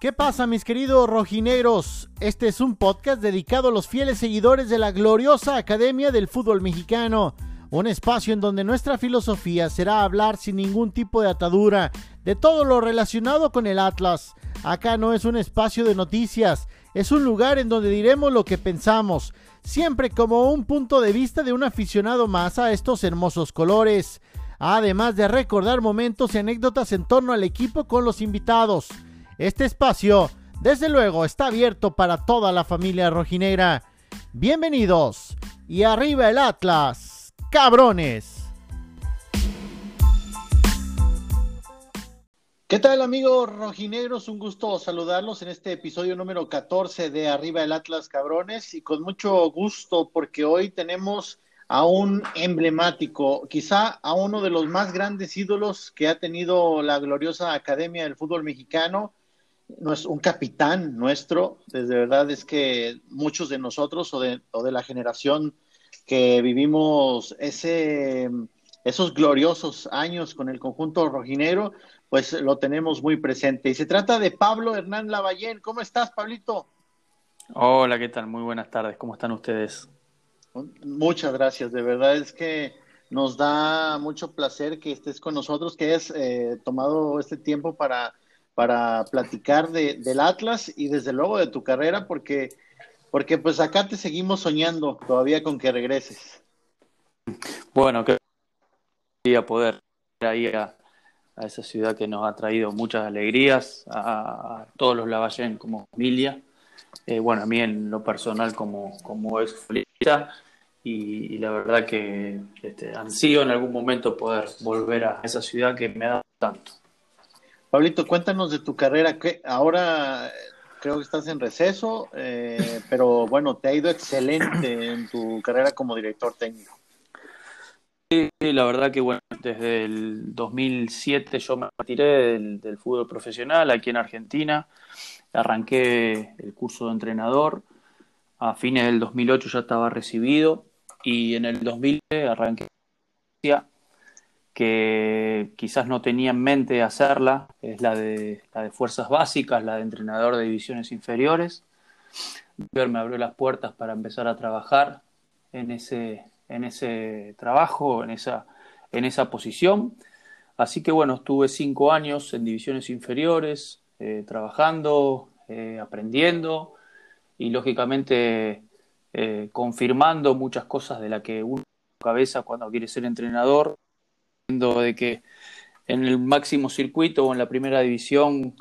¿Qué pasa mis queridos rojinegros? Este es un podcast dedicado a los fieles seguidores de la gloriosa Academia del Fútbol Mexicano, un espacio en donde nuestra filosofía será hablar sin ningún tipo de atadura de todo lo relacionado con el Atlas. Acá no es un espacio de noticias, es un lugar en donde diremos lo que pensamos, siempre como un punto de vista de un aficionado más a estos hermosos colores, además de recordar momentos y anécdotas en torno al equipo con los invitados. Este espacio, desde luego, está abierto para toda la familia rojinegra. Bienvenidos y arriba el Atlas, cabrones. ¿Qué tal amigos rojinegros? Un gusto saludarlos en este episodio número 14 de Arriba el Atlas Cabrones y con mucho gusto porque hoy tenemos a un emblemático, quizá a uno de los más grandes ídolos que ha tenido la gloriosa Academia del Fútbol Mexicano, no es un capitán nuestro, desde verdad es que muchos de nosotros o de, o de la generación que vivimos ese, esos gloriosos años con el conjunto rojinero, pues lo tenemos muy presente. Y se trata de Pablo Hernán Lavallén. ¿Cómo estás, Pablito? Hola, ¿qué tal? Muy buenas tardes. ¿Cómo están ustedes? Muchas gracias. De verdad es que nos da mucho placer que estés con nosotros, que hayas eh, tomado este tiempo para para platicar de, del Atlas y desde luego de tu carrera, porque, porque pues acá te seguimos soñando todavía con que regreses. Bueno, que a poder ir ahí a, esa ciudad que nos ha traído muchas alegrías, a, todos los Lavallén como familia, eh, bueno, a mí en lo personal como, como ex futbolista, y, la verdad que este, ansío en algún momento poder volver a esa ciudad que me ha dado tanto. Pablito, cuéntanos de tu carrera. que Ahora creo que estás en receso, eh, pero bueno, te ha ido excelente en tu carrera como director técnico. La verdad que bueno, desde el 2007 yo me retiré del, fútbol profesional aquí en Argentina, arranqué el curso de entrenador, a fines del 2008 ya estaba recibido y en el 2000 arranqué que quizás no tenía en mente hacerla, es la de, la de fuerzas básicas, la de entrenador de divisiones inferiores. me abrió las puertas para empezar a trabajar en ese, en ese trabajo, en esa, en esa posición. Así que bueno, estuve cinco años en divisiones inferiores, eh, trabajando, eh, aprendiendo y lógicamente eh, confirmando muchas cosas de la que uno cabeza cuando quiere ser entrenador de que en el máximo circuito o en la primera división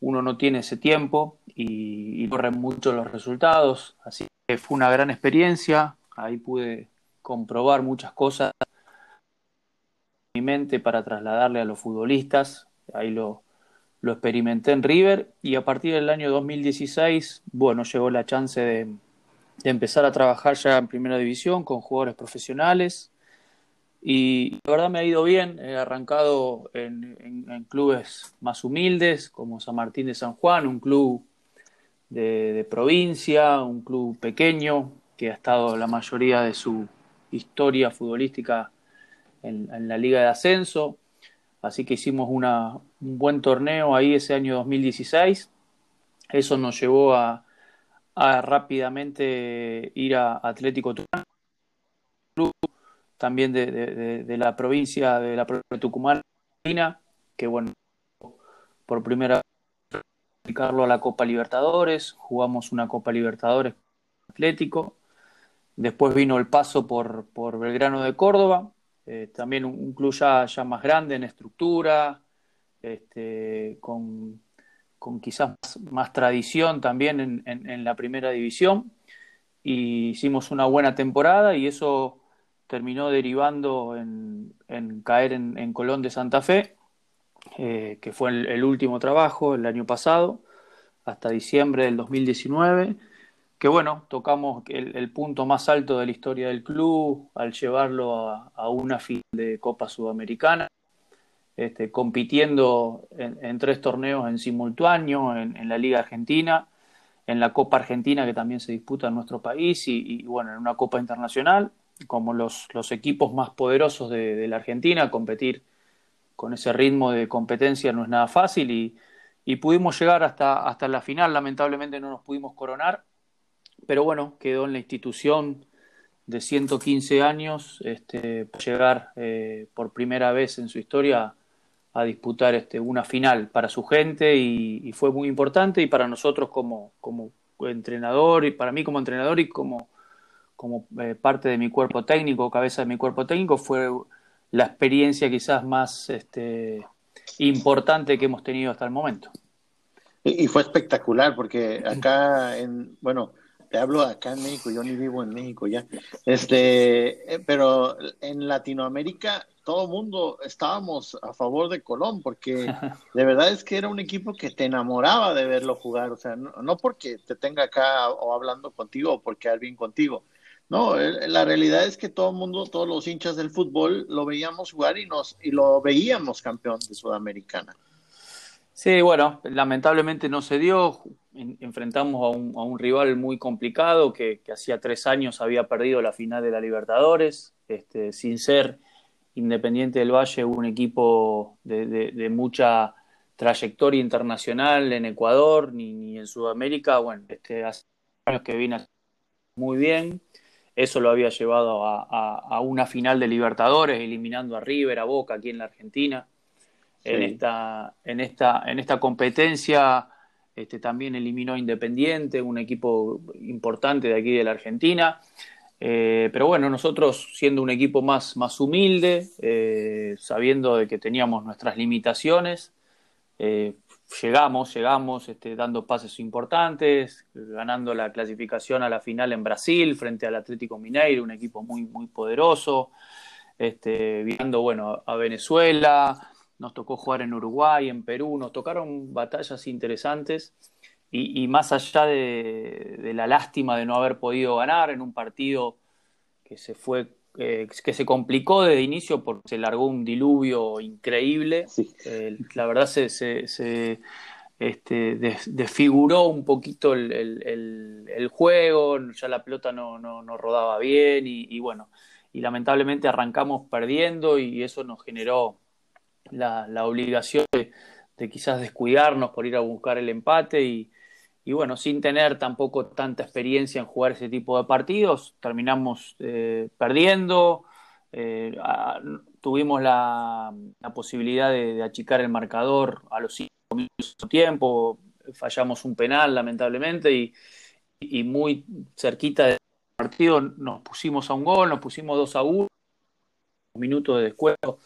uno no tiene ese tiempo y, corren mucho los resultados. Así que fue una gran experiencia. Ahí pude comprobar muchas cosas en mi mente para trasladarle a los futbolistas. Ahí lo, lo experimenté en River y a partir del año 2016, bueno, llegó la chance de, de empezar a trabajar ya en primera división con jugadores profesionales y la verdad me ha ido bien, he arrancado en, clubes más humildes como San Martín de San Juan, un club de, provincia, un club pequeño que ha estado la mayoría de su historia futbolística en, la liga de ascenso. Así que hicimos una, un buen torneo ahí ese año 2016. Eso nos llevó a, a rápidamente ir a Atlético Tucumán, también de, la provincia de la de Tucumán, que bueno, por primera vez a la Copa Libertadores, jugamos una Copa Libertadores Atlético, después vino el paso por, por Belgrano de Córdoba, eh, también un, club ya, más grande en estructura, este, con, con quizás más, tradición también en, en la primera división, y hicimos una buena temporada y eso terminó derivando en, caer en, Colón de Santa Fe, eh, que fue el, último trabajo el año pasado, hasta diciembre del 2019, que bueno, tocamos el, punto más alto de la historia del club al llevarlo a, una final de Copa Sudamericana. este, compitiendo en, tres torneos en simultáneo, en, la Liga Argentina, en la Copa Argentina que también se disputa en nuestro país y, bueno, en una Copa Internacional, como los, equipos más poderosos de, la Argentina, competir con ese ritmo de competencia no es nada fácil y, y pudimos llegar hasta, hasta la final, lamentablemente no nos pudimos coronar, pero bueno, quedó en la institución de 115 años este, llegar eh, por primera vez en su historia a disputar este, una final para su gente y, fue muy importante y para nosotros como, como entrenador y para mí como entrenador y como, como eh, parte de mi cuerpo técnico, cabeza de mi cuerpo técnico, fue la experiencia quizás más este, importante que hemos tenido hasta el momento. Y, fue espectacular porque acá en, bueno, te hablo acá en México, yo ni vivo en México ya. Este, eh, pero en Latinoamérica todo el mundo estábamos a favor de Colón, porque de verdad es que era un equipo que te enamoraba de verlo jugar, o sea, no, porque te tenga acá o hablando contigo o porque alguien contigo. No, la realidad es que todo el mundo, todos los hinchas del fútbol lo veíamos jugar y nos y lo veíamos campeón de Sudamericana. Sí, bueno, lamentablemente no se dio. Enfrentamos a un, a un, rival muy complicado que, que, hacía tres años había perdido la final de la Libertadores, este, sin ser Independiente del Valle, un equipo de, de, mucha trayectoria internacional en Ecuador ni, ni, en Sudamérica. Bueno, este, hace años que viene muy bien. Eso lo había llevado a, a, a una final de Libertadores, eliminando a River, a Boca aquí en la Argentina en, esta, en, esta, en esta competencia. Este, también eliminó Independiente, un equipo importante de aquí de la Argentina. Eh, pero bueno, nosotros siendo un equipo más, más humilde, eh, sabiendo de que teníamos nuestras limitaciones, eh, llegamos, llegamos este, dando pases importantes, ganando la clasificación a la final en Brasil frente al Atlético Mineiro, un equipo muy, muy poderoso, este, viendo bueno, a Venezuela, nos tocó jugar en Uruguay, en Perú, nos tocaron batallas interesantes y, más allá de, la lástima de no haber podido ganar en un partido que se fue eh, que se complicó desde inicio porque se largó un diluvio increíble. Eh, la verdad se, se, este, desfiguró un poquito el, juego, ya la pelota no, no, rodaba bien y, y, bueno, y lamentablemente arrancamos perdiendo y eso nos generó la, obligación de, quizás descuidarnos por ir a buscar el empate y, bueno, sin tener tampoco tanta experiencia en jugar ese tipo de partidos, terminamos eh, perdiendo, eh, tuvimos la, posibilidad de, achicar el marcador a los cinco minutos de tiempo, fallamos un penal lamentablemente y, muy cerquita del partido nos pusimos a un gol, nos pusimos 2 a 1, minutos de descuento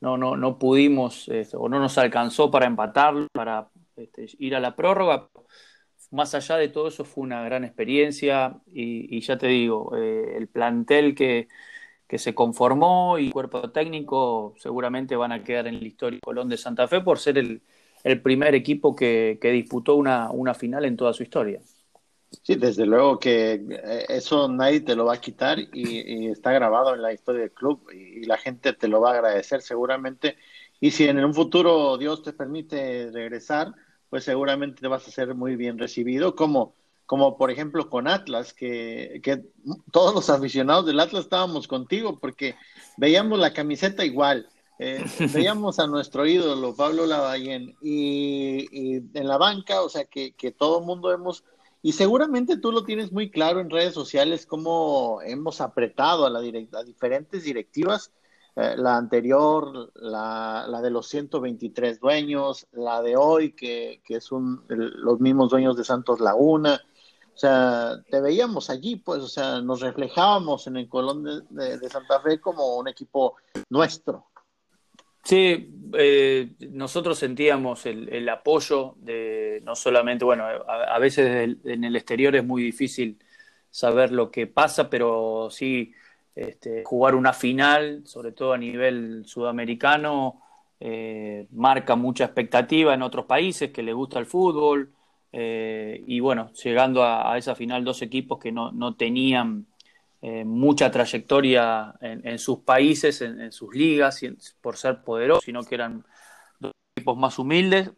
no, no, no pudimos este, o no nos alcanzó para empatarlo, para este, ir a la prórroga. Más allá de todo eso fue una gran experiencia y, ya te digo, eh, el plantel que, que se conformó y el cuerpo técnico seguramente van a quedar en la historia Colón de Santa Fe por ser el, el primer equipo que, que disputó una, una final en toda su historia. Sí, desde luego que eh, eso nadie te lo va a quitar y, está grabado en la historia del club y, la gente te lo va a agradecer seguramente. Y si en un futuro Dios te permite regresar, pues seguramente te vas a ser muy bien recibido, como, como por ejemplo con Atlas, que, que todos los aficionados del Atlas estábamos contigo porque veíamos la camiseta igual. Eh, veíamos a nuestro ídolo Pablo Lavallén y, y en la banca, o sea que, que todo el mundo hemos y seguramente tú lo tienes muy claro en redes sociales, cómo hemos apretado a, la diferentes directivas, eh, la anterior, la, la, de los 123 dueños, la de hoy, que, que es un, los mismos dueños de Santos Laguna. O sea, te veíamos allí, pues, o sea, nos reflejábamos en el Colón de Santa Fe como un equipo nuestro. Sí, eh, nosotros sentíamos el, apoyo de no solamente, bueno, a, veces en el exterior es muy difícil saber lo que pasa, pero sí este, jugar una final, sobre todo a nivel sudamericano, eh, marca mucha expectativa en otros países que les gusta el fútbol. Eh, y bueno, llegando a, esa final dos equipos que no, no tenían eh, mucha trayectoria en, sus países, en, sus ligas, por ser poderosos, sino que eran equipos más humildes.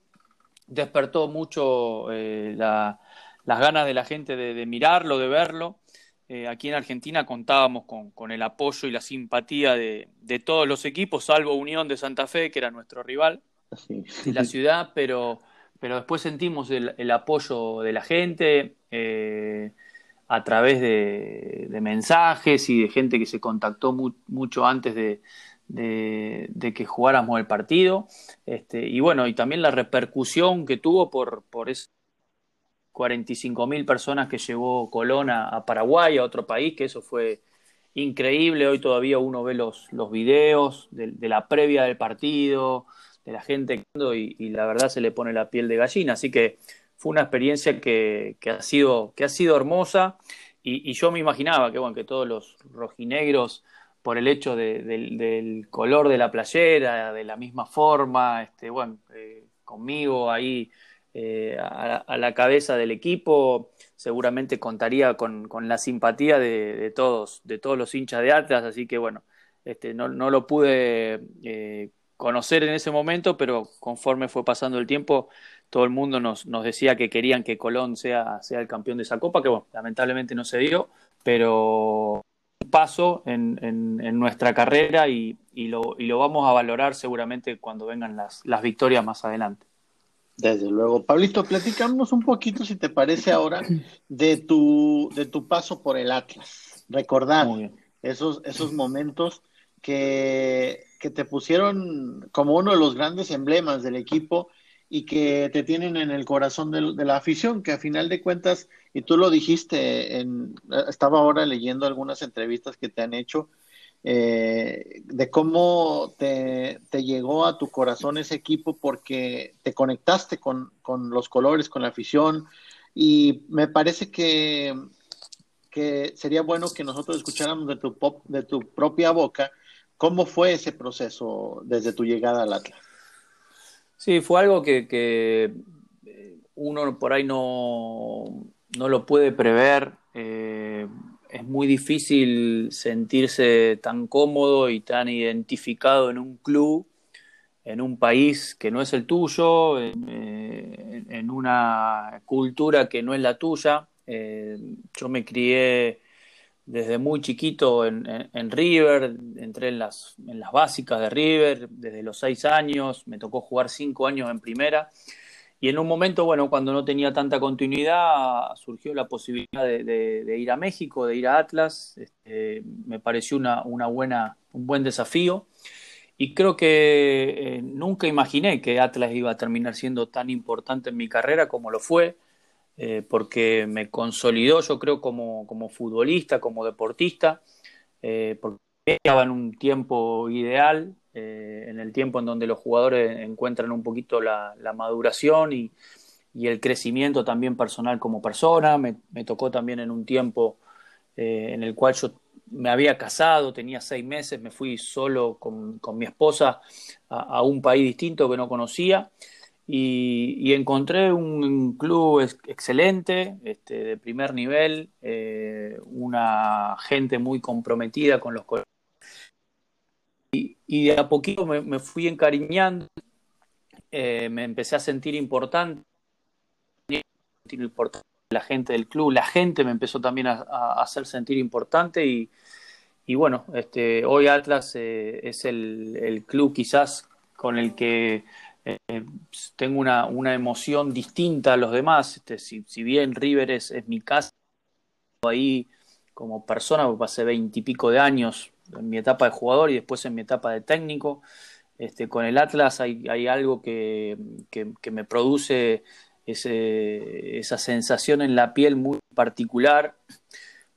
Despertó mucho eh, las ganas de la gente de, mirarlo, de verlo. Eh, aquí en Argentina contábamos con, el apoyo y la simpatía de, todos los equipos, salvo Unión de Santa Fe, que era nuestro rival de la ciudad, pero, pero después sentimos el, apoyo de la gente a través de, mensajes y de gente que se contactó mucho antes de, que jugáramos el partido. Este, y bueno, y también la repercusión que tuvo por, por esas 45 mil personas que llevó Colón a, Paraguay, a otro país, que eso fue increíble. Hoy todavía uno ve los, los videos de, la previa del partido, de la gente y, y la verdad se le pone la piel de gallina. Así que fue una experiencia que, que, ha, sido, que ha sido hermosa. Y, yo me imaginaba que, bueno, que todos los rojinegros, por el hecho del color de la playera, de la misma forma, este, bueno, eh, conmigo ahí eh, a, la cabeza del equipo, seguramente contaría con, la simpatía de, de, todos, de todos los hinchas de Atlas, así que bueno, este, no, no lo pude eh, conocer en ese momento, pero conforme fue pasando el tiempo, todo el mundo nos, nos decía que querían que Colón sea, sea el campeón de esa copa, que bueno, lamentablemente no se dio, pero un paso en, en, nuestra carrera y, y, lo, y lo vamos a valorar seguramente cuando vengan las, las victorias más adelante. Desde luego. Pablito, platicamos un poquito, si te parece ahora, de tu, de tu paso por el Atlas. Recordar esos, esos momentos que, que te pusieron como uno de los grandes emblemas del equipo y que te tienen en el corazón de, la afición, que a final de cuentas, y tú lo dijiste, en, estaba ahora leyendo algunas entrevistas que te han hecho, eh, de cómo te, llegó a tu corazón ese equipo porque te conectaste con, los colores, con la afición, y me parece que, que sería bueno que nosotros escucháramos de tu, pop, de tu propia boca cómo fue ese proceso desde tu llegada al Atlas. Sí, fue algo que, que eh, uno por ahí no, no lo puede prever. Eh, es muy difícil sentirse tan cómodo y tan identificado en un club, en un país que no es el tuyo, en, eh, una cultura que no es la tuya. yo me crié desde muy chiquito en, River, entré en las, en las básicas de River desde los seis años, me tocó jugar cinco años en primera. Y en un momento, bueno, cuando no tenía tanta continuidad, surgió la posibilidad de, ir a México, de ir a Atlas. Este, me pareció una, una, buena, un buen desafío. Y creo que eh, nunca imaginé que Atlas iba a terminar siendo tan importante en mi carrera como lo fue. Eh, porque me consolidó, yo creo, como, como futbolista, como deportista, eh, porque estaba en un tiempo ideal, eh, en el tiempo en donde los jugadores encuentran un poquito la, maduración y, el crecimiento también personal como persona. Me, tocó también en un tiempo en el cual yo me había casado, tenía seis meses, me fui solo con, mi esposa a, un país distinto que no conocía y, encontré un, club excelente, este, de primer nivel, eh, una gente muy comprometida con los y, y de a poquito me, fui encariñando, eh, me empecé a sentir importante, la gente del club, la gente me empezó también a, hacer sentir importante y, y bueno, este, hoy Atlas eh, es el, el club quizás con el que eh, tengo una, una, emoción distinta a los demás. Este, si, si, bien River es, mi casa, ahí como persona, porque pasé veintipico de años en mi etapa de jugador y después en mi etapa de técnico. Este, con el Atlas hay, hay algo que, que, me produce esa sensación en la piel muy particular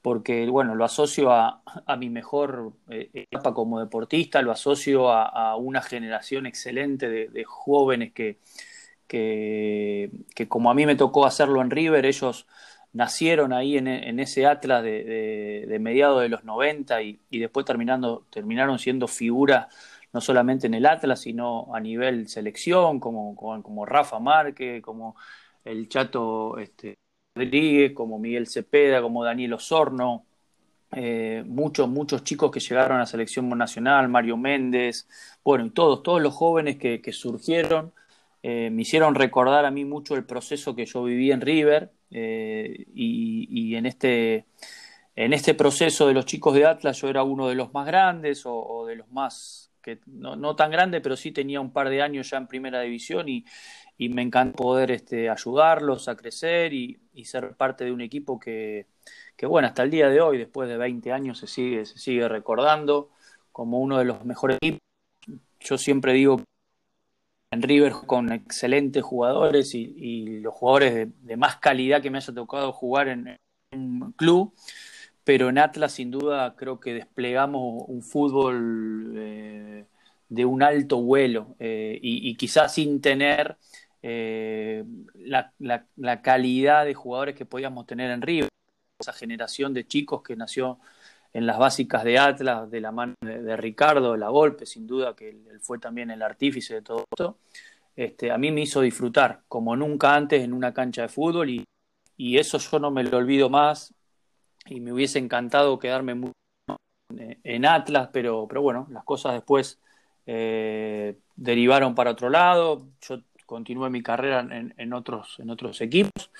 porque bueno, lo asocio a, mi mejor eh, etapa como deportista, lo asocio a, una generación excelente de, jóvenes que, que, como a mí me tocó hacerlo en River, ellos nacieron ahí en, ese Atlas de, de, mediados de los 90 y, después terminando, terminaron siendo figuras no solamente en el Atlas, sino a nivel selección, como, como, como Rafa Márquez, como el Chato este, Rodríguez, como Miguel Cepeda, como Daniel Osorno, eh, muchos, muchos chicos que llegaron a la selección nacional, Mario Méndez, bueno, y todos, todos los jóvenes que, surgieron eh, me hicieron recordar a mí mucho el proceso que yo viví en River eh, y, en, este, en este proceso de los chicos de Atlas yo era uno de los más grandes o, de los más, que no, no, tan grande, pero sí tenía un par de años ya en primera división y, y me encanta poder este, ayudarlos a crecer y, ser parte de un equipo que, que, bueno, hasta el día de hoy, después de 20 años, se sigue, se sigue recordando como uno de los mejores equipos. Yo siempre digo en River con excelentes jugadores y, los jugadores de, más calidad que me haya tocado jugar en, un club, pero en Atlas sin duda creo que desplegamos un fútbol eh, de un alto vuelo eh, y, quizás sin tener eh, la, la, calidad de jugadores que podíamos tener en River, esa generación de chicos que nació en las básicas de Atlas, de la mano de, Ricardo, de la golpe, sin duda que él, fue también el artífice de todo esto, este, a mí me hizo disfrutar como nunca antes en una cancha de fútbol y, y eso yo no me lo olvido más y me hubiese encantado quedarme en Atlas, pero, pero bueno, las cosas después eh, derivaron para otro lado, yo continué mi carrera en, en, otros, en otros equipos,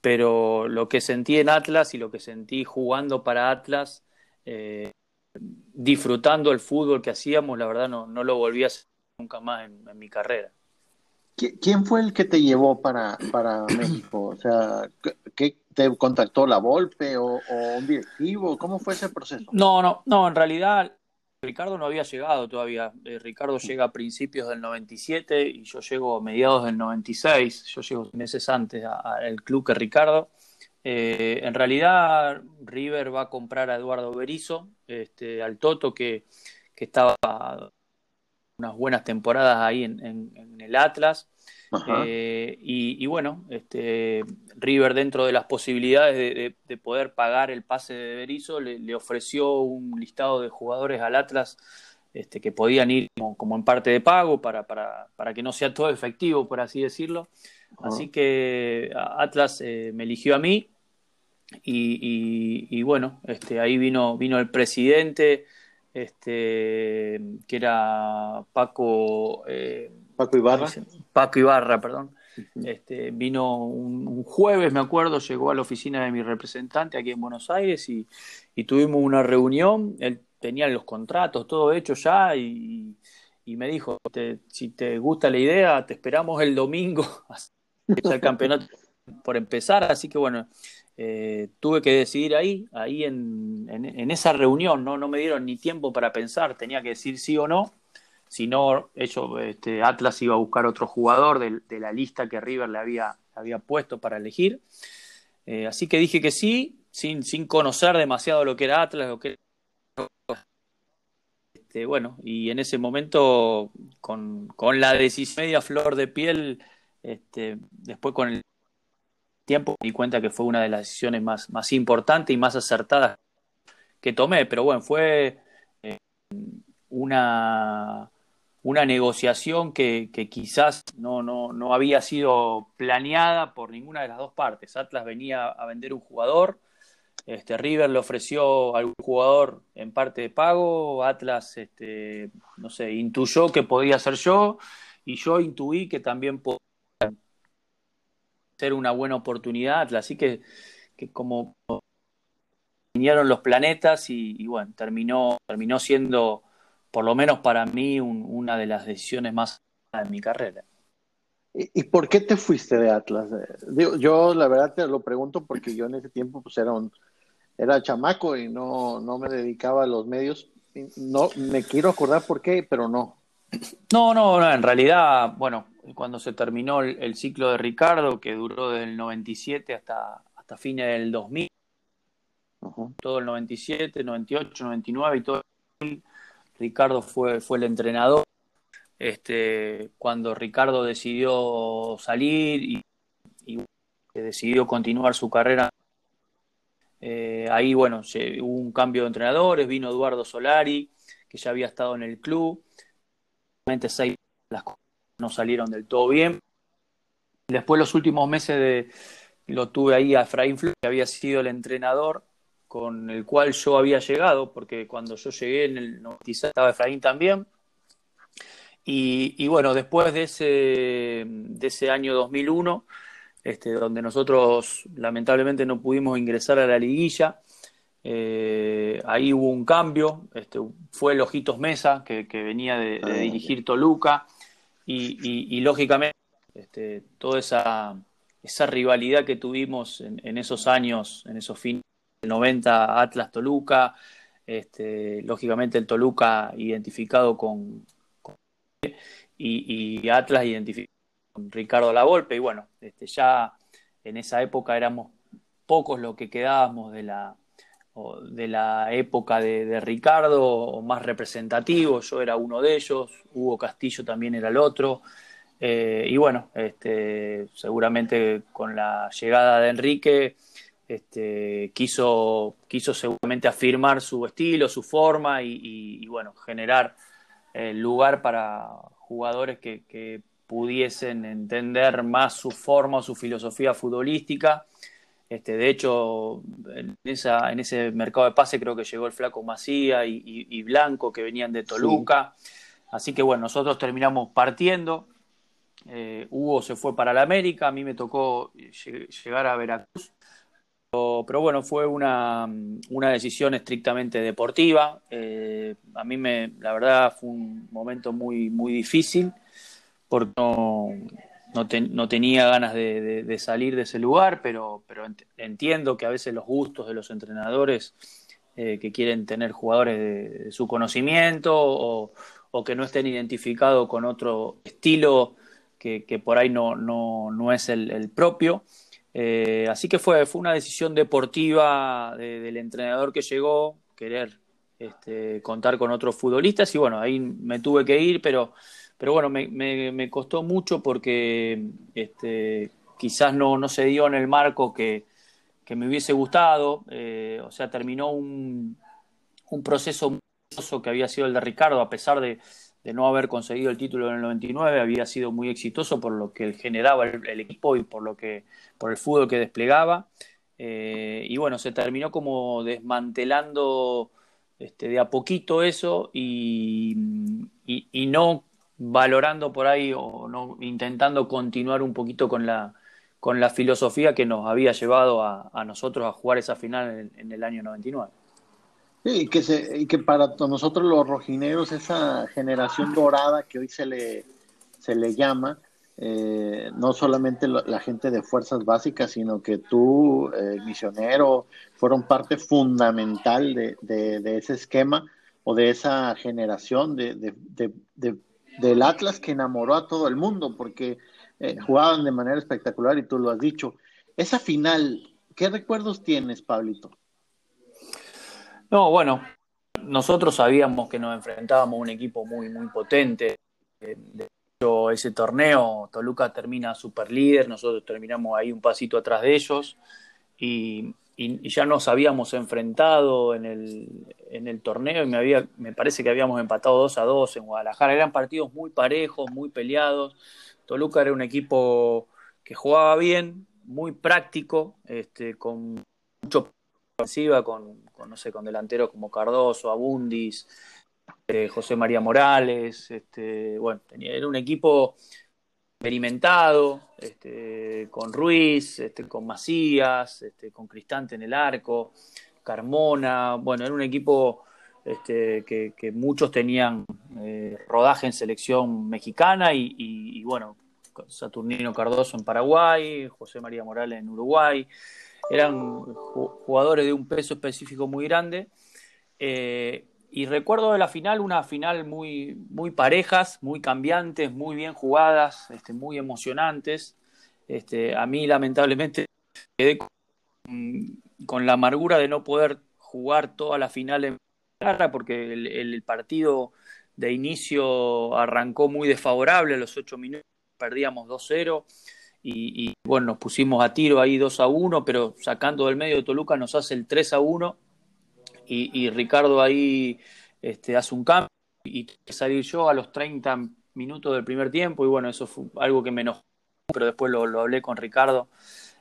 pero lo que sentí en Atlas y lo que sentí jugando para Atlas eh, disfrutando el fútbol que hacíamos, la verdad no, no lo volví a hacer nunca más en, mi carrera. ¿Quién fue el que te llevó para, para México? O sea, ¿qué, ¿te contactó la Volpe o, un directivo? ¿Cómo fue ese proceso? No, no, no, en realidad Ricardo no había llegado todavía. Eh, Ricardo llega a principios del 97 y yo llego a mediados del 96. Yo llego meses antes al club que Ricardo. Eh, en realidad, River va a comprar a Eduardo Berizzo, este, al Toto, que, que, estaba unas buenas temporadas ahí en, el Atlas. Eh, y, bueno, este, River, dentro de las posibilidades de, poder pagar el pase de Berizzo, le, ofreció un listado de jugadores al Atlas este, que podían ir como, en parte de pago para, para, para, que no sea todo efectivo, por así decirlo. Así que Atlas eh, me eligió a mí y, bueno, este, ahí vino, vino el presidente, este, que era Paco, eh, Paco Ibarra. Paco Ibarra, perdón. Este, vino un, jueves, me acuerdo, llegó a la oficina de mi representante aquí en Buenos Aires y, tuvimos una reunión. Él tenía los contratos, todo hecho ya y, me dijo, si te gusta la idea, te esperamos el domingo el campeonato por empezar. Así que bueno, eh, tuve que decidir ahí, ahí en, en, esa reunión, ¿no? no me dieron ni tiempo para pensar, tenía que decir sí o no, si no, este, Atlas iba a buscar otro jugador de, la lista que River le había, había puesto para elegir. Eh, así que dije que sí, sin, sin conocer demasiado lo que era Atlas, lo que este, bueno, y en ese momento, con, con la decisión media flor de piel, este, después con el tiempo me di cuenta que fue una de las decisiones más, más importantes y más acertadas que tomé, pero bueno, fue eh, una, una negociación que, quizás no, no, no, había sido planeada por ninguna de las dos partes. Atlas venía a vender un jugador, este, River le ofreció algún jugador en parte de pago, Atlas, este, no sé, intuyó que podía ser yo y yo intuí que también podía ser una buena oportunidad, así que, que como vinieron los planetas y, bueno, terminó, terminó siendo, por lo menos para mí, una de las decisiones más de mi carrera. ¿Y, por qué te fuiste de Atlas? yo la verdad te lo pregunto porque yo en ese tiempo pues era un era chamaco y no, no me dedicaba a los medios. No me quiero acordar por qué, pero no. No, no, no, en realidad, bueno, cuando se terminó el, ciclo de Ricardo, que duró desde el 97 hasta, hasta fines del 2000, todo el 97, 98, 99 y todo el Ricardo fue, fue el entrenador. Este, cuando Ricardo decidió salir y, decidió continuar su carrera, eh, ahí bueno, hubo un cambio de entrenadores, vino Eduardo Solari, que ya había estado en el club, las cosas no salieron del todo bien. Después los últimos meses de, lo tuve ahí a Efraín Flores, que había sido el entrenador con el cual yo había llegado, porque cuando yo llegué en el 96 estaba Efraín también. Y, bueno, después de ese, de ese año 2001, este, donde nosotros lamentablemente no pudimos ingresar a la liguilla, eh, ahí hubo un cambio, este, fue Lojitos Mesa, que, venía de, ah, dirigir Toluca, y, lógicamente este, toda esa, esa rivalidad que tuvimos en, esos años, en esos fines del 90, Atlas-Toluca, este, lógicamente el Toluca identificado con, y, Atlas identificado con Ricardo Lavolpe, y bueno, este, ya en esa época éramos pocos los que quedábamos de la, de la época de, Ricardo, más representativo, yo era uno de ellos, Hugo Castillo también era el otro, eh, y bueno, este, seguramente con la llegada de Enrique, este, quiso, quiso seguramente afirmar su estilo, su forma y, bueno, generar el lugar para jugadores que, pudiesen entender más su forma, su filosofía futbolística. Este, de hecho, en, esa, en ese mercado de pase creo que llegó el flaco Macía y, Blanco que venían de Toluca. Así que bueno, nosotros terminamos partiendo. Eh, Hugo se fue para la América, a mí me tocó llegar a Veracruz pero, bueno, fue una, decisión estrictamente deportiva. Eh, a mí, me, la verdad, fue un momento muy, muy difícil porque no, no, tenía ganas de, salir de ese lugar, pero, pero entiendo que a veces los gustos de los entrenadores eh, que quieren tener jugadores de, su conocimiento o, que no estén identificados con otro estilo que, por ahí no, no, es el propio. Eh, así que fue, fue una decisión deportiva del entrenador que llegó, querer este, contar con otros futbolistas y bueno, ahí me tuve que ir, pero, pero bueno, me, me, costó mucho porque este, quizás no, no se dio en el marco que, que me hubiese gustado, eh, o sea, terminó un, un proceso que había sido el de Ricardo, a pesar de, de no haber conseguido el título en el 99 había sido muy exitoso por lo que generaba el, equipo y por lo que por el fútbol que desplegaba. Eh, y bueno se terminó como desmantelando este, de a poquito eso y, y, no valorando por ahí o no intentando continuar un poquito con la con la filosofía que nos había llevado a, a nosotros a jugar esa final en, en el año 99 y que, se, y que para nosotros los rojineros, esa generación dorada que hoy se le, se le llama, eh, no solamente la gente de fuerzas básicas, sino que tú, el misionero, fueron parte fundamental de, de, ese esquema o de esa generación de, del Atlas que enamoró a todo el mundo, porque eh, jugaban de manera espectacular y tú lo has dicho. Esa final, ¿qué recuerdos tienes, Pablito? No, bueno, nosotros sabíamos que nos enfrentábamos a un equipo muy, muy potente. Eh, de hecho, ese torneo, Toluca termina super líder, nosotros terminamos ahí un pasito atrás de ellos y, ya nos habíamos enfrentado en el, en el torneo y me, había, me parece que habíamos empatado 2 a 2 en Guadalajara. Eran partidos muy parejos, muy peleados. Toluca era un equipo que jugaba bien, muy práctico, este, con mucho ofensiva con, no sé, con delanteros como Cardoso, Abundis, eh, José María Morales, este, bueno, tenía, era un equipo experimentado, este, con Ruiz, este, con Macías, este, con Cristante en el arco, Carmona, bueno, era un equipo este, que, muchos tenían eh, rodaje en selección mexicana y, y, bueno, Saturnino Cardoso en Paraguay, José María Morales en Uruguay, eran jugadores de un peso específico muy grande. Eh, y recuerdo de la final, una final muy, muy parejas, muy cambiantes, muy bien jugadas, este, muy emocionantes. Este, a mí, lamentablemente, quedé con, la amargura de no poder jugar toda la final en cara, porque el, el, partido de inicio arrancó muy desfavorable, a los ocho minutos perdíamos 2-0 y, bueno, nos pusimos a tiro ahí 2 a 1, pero sacando del medio de Toluca nos hace el 3 a 1 y, Ricardo ahí este, hace un cambio y salir yo a los 30 minutos del primer tiempo y bueno, eso fue algo que me enojó, pero después lo, hablé con Ricardo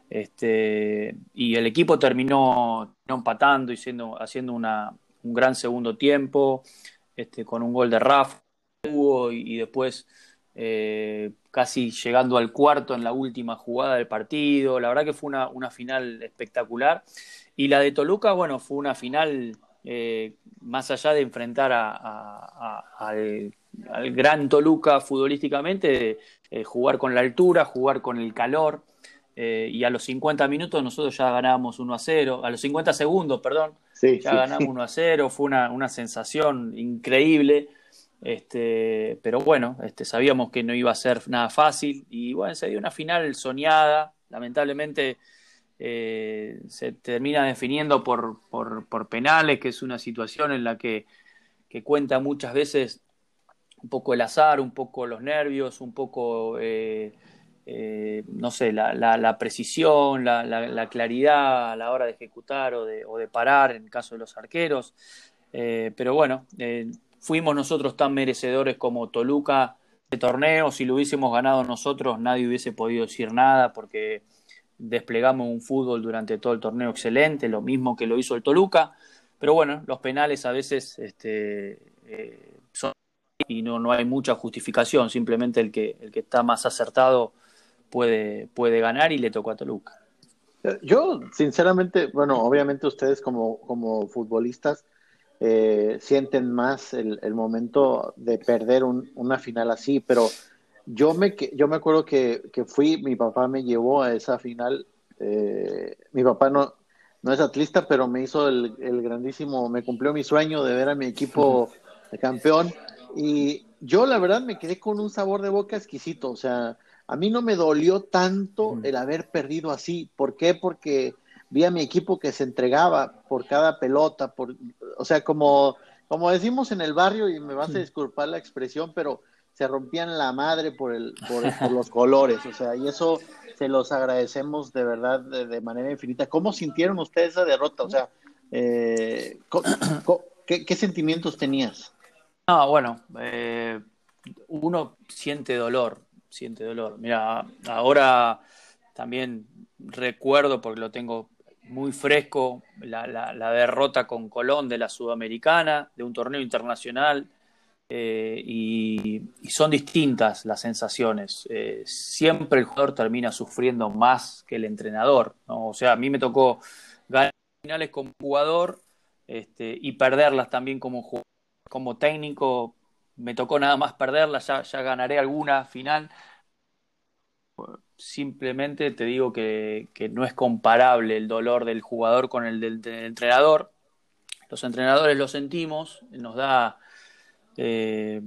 este, y el equipo terminó, empatando y siendo, haciendo una, un gran segundo tiempo este, con un gol de Rafa y, después eh, casi llegando al cuarto en la última jugada del partido. La verdad que fue una, una final espectacular. Y la de Toluca, bueno, fue una final eh, más allá de enfrentar al, gran Toluca futbolísticamente, eh, jugar con la altura, jugar con el calor. y a los 50 minutos nosotros ya ganábamos 1 a 0, a los 50 segundos, perdón, ya ganamos 1 a 0, fue una, una sensación increíble. Este, pero bueno, este, sabíamos que no iba a ser nada fácil y bueno, se dio una final soñada. Lamentablemente eh, se termina definiendo por, penales, que es una situación en la que, cuenta muchas veces un poco el azar, un poco los nervios, un poco, eh, eh, no sé, la, precisión, la, la, claridad a la hora de ejecutar o de, o de parar en el caso de los arqueros. pero bueno, fuimos nosotros tan merecedores como Toluca de torneo. Si lo hubiésemos ganado nosotros, nadie hubiese podido decir nada porque desplegamos un fútbol durante todo el torneo excelente, lo mismo que lo hizo el Toluca. Pero bueno, los penales a veces este, eh, son y no, no hay mucha justificación, simplemente el que, el que está más acertado puede, puede ganar y le tocó a Toluca. Yo, sinceramente, bueno, obviamente ustedes como, como futbolistas eh, sienten más el, momento de perder una final así, pero yo me, yo me acuerdo que, fui, mi papá me llevó a esa final, eh, mi papá no, no es atlista, pero me hizo el, grandísimo, me cumplió mi sueño de ver a mi equipo campeón y yo la verdad me quedé con un sabor de boca exquisito, o sea, a mí no me dolió tanto el haber perdido así, ¿por qué? Porque vi a mi equipo que se entregaba por cada pelota, por, o sea, como, como decimos en el barrio, y me vas a disculpar la expresión, pero se rompían la madre por, el, por, los colores, o sea, y eso se los agradecemos de verdad de, manera infinita. ¿Cómo sintieron ustedes esa derrota? O sea, eh, ¿qué, sentimientos tenías? No, bueno, eh, uno siente dolor, siente dolor. Mira, ahora también recuerdo, porque lo tengo muy fresco la, derrota con Colón de la Sudamericana, de un torneo internacional, eh, y, son distintas las sensaciones. Eh, siempre el jugador termina sufriendo más que el entrenador. O sea, a mí me tocó ganar finales como jugador este, y perderlas también como, como técnico. Me tocó nada más perderlas, ya ganaré alguna final simplemente te digo que, no es comparable el dolor del jugador con el del, entrenador. Los entrenadores lo sentimos, nos da eh,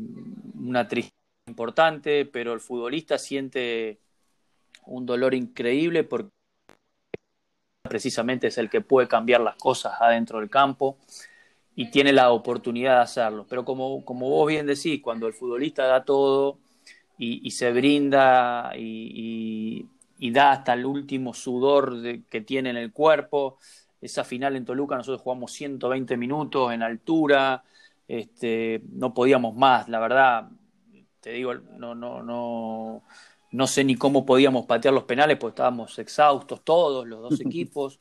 una tristeza importante, pero el futbolista siente un dolor increíble porque precisamente es el que puede cambiar las cosas adentro del campo y tiene la oportunidad de hacerlo. Pero como, como vos bien decís, cuando el futbolista da todo, y, se brinda y, da hasta el último sudor que tiene en el cuerpo. Esa final en Toluca nosotros jugamos 120 minutos en altura, este, no podíamos más, la verdad, te digo, no, no, no, no sé ni cómo podíamos patear los penales, porque estábamos exhaustos todos, los dos equipos,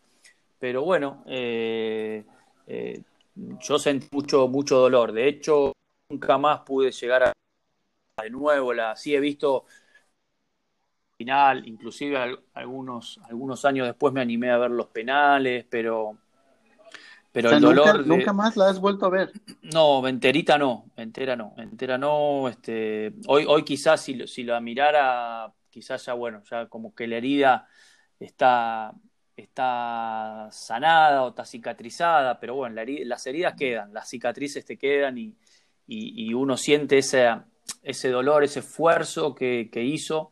pero bueno, eh, eh, yo sentí mucho, mucho dolor, de hecho, nunca más pude llegar a de nuevo, la sí he visto final, inclusive algunos, algunos años después me animé a ver los penales, pero pero el dolor nunca, más la has vuelto a ver. No, enterita no, entera no, entera no, este hoy hoy quizás si, si la mirara quizás ya bueno, ya como que la herida está está sanada o está cicatrizada, pero bueno, las heridas quedan, las cicatrices te quedan y, y, y uno siente esa, ese dolor, ese esfuerzo que, hizo,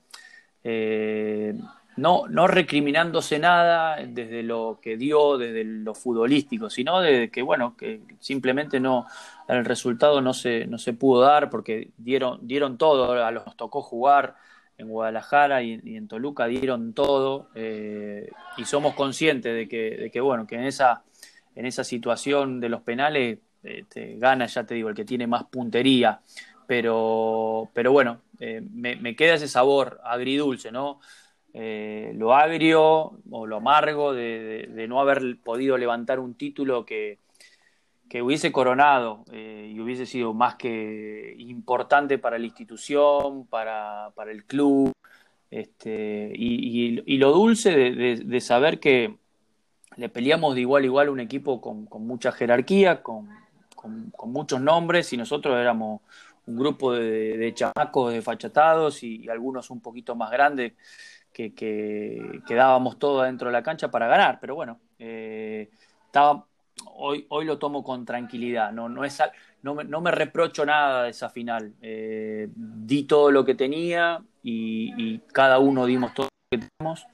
eh, no, no recriminándose nada desde lo que dio, desde lo futbolístico, sino de que, bueno, que simplemente no, el resultado no se, no se pudo dar porque dieron, dieron todo, a los tocó jugar en Guadalajara y, en Toluca dieron todo eh, y somos conscientes de que, de que, bueno, que en esa, en esa situación de los penales este, gana, ya te digo, el que tiene más puntería pero, pero bueno, eh, me, queda ese sabor agridulce, ¿no? Eh, lo agrio o lo amargo de, no haber podido levantar un título que, que hubiese coronado eh, y hubiese sido más que importante para la institución, para, para el club, este, y, y, lo dulce de, de, saber que le peleamos de igual a igual a un equipo con, con mucha jerarquía, con, con, muchos nombres, y nosotros éramos un grupo de, chamacos desfachatados y, y, algunos un poquito más grandes que, que, que, dábamos todo dentro de la cancha para ganar. Pero bueno, eh, estaba hoy, hoy lo tomo con tranquilidad. No, no, es, no, me, no me reprocho nada de esa final. Eh, di todo lo que tenía y, cada uno dimos todo lo que teníamos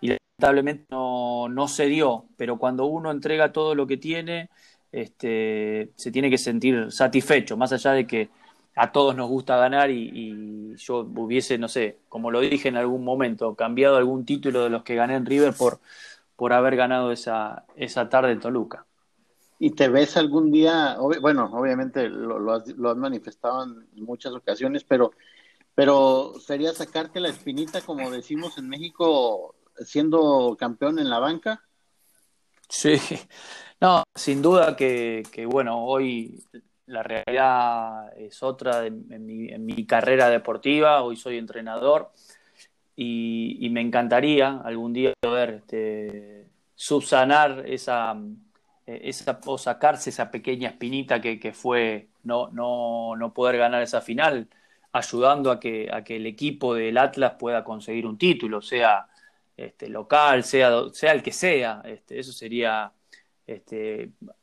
y lamentablemente no, no se dio. Pero cuando uno entrega todo lo que tiene, este, se tiene que sentir satisfecho, más allá de que a todos nos gusta ganar y, y, yo hubiese, no sé, como lo dije en algún momento, cambiado algún título de los que gané en River por, por haber ganado esa, esa tarde en Toluca. ¿Y te ves algún día, bueno, obviamente lo, lo, has, lo, has, manifestado en muchas ocasiones, pero, pero sería sacarte la espinita, como decimos en México, siendo campeón en la banca? Sí, no, sin duda que, que bueno, hoy la realidad es otra en, mi, carrera deportiva, hoy soy entrenador y, me encantaría algún día poder este, subsanar esa eh, esa, o sacarse esa pequeña espinita que, fue no, no, no, poder ganar esa final, ayudando a que, a que el equipo del Atlas pueda conseguir un título, sea este, local, sea, sea el que sea. Este, eso sería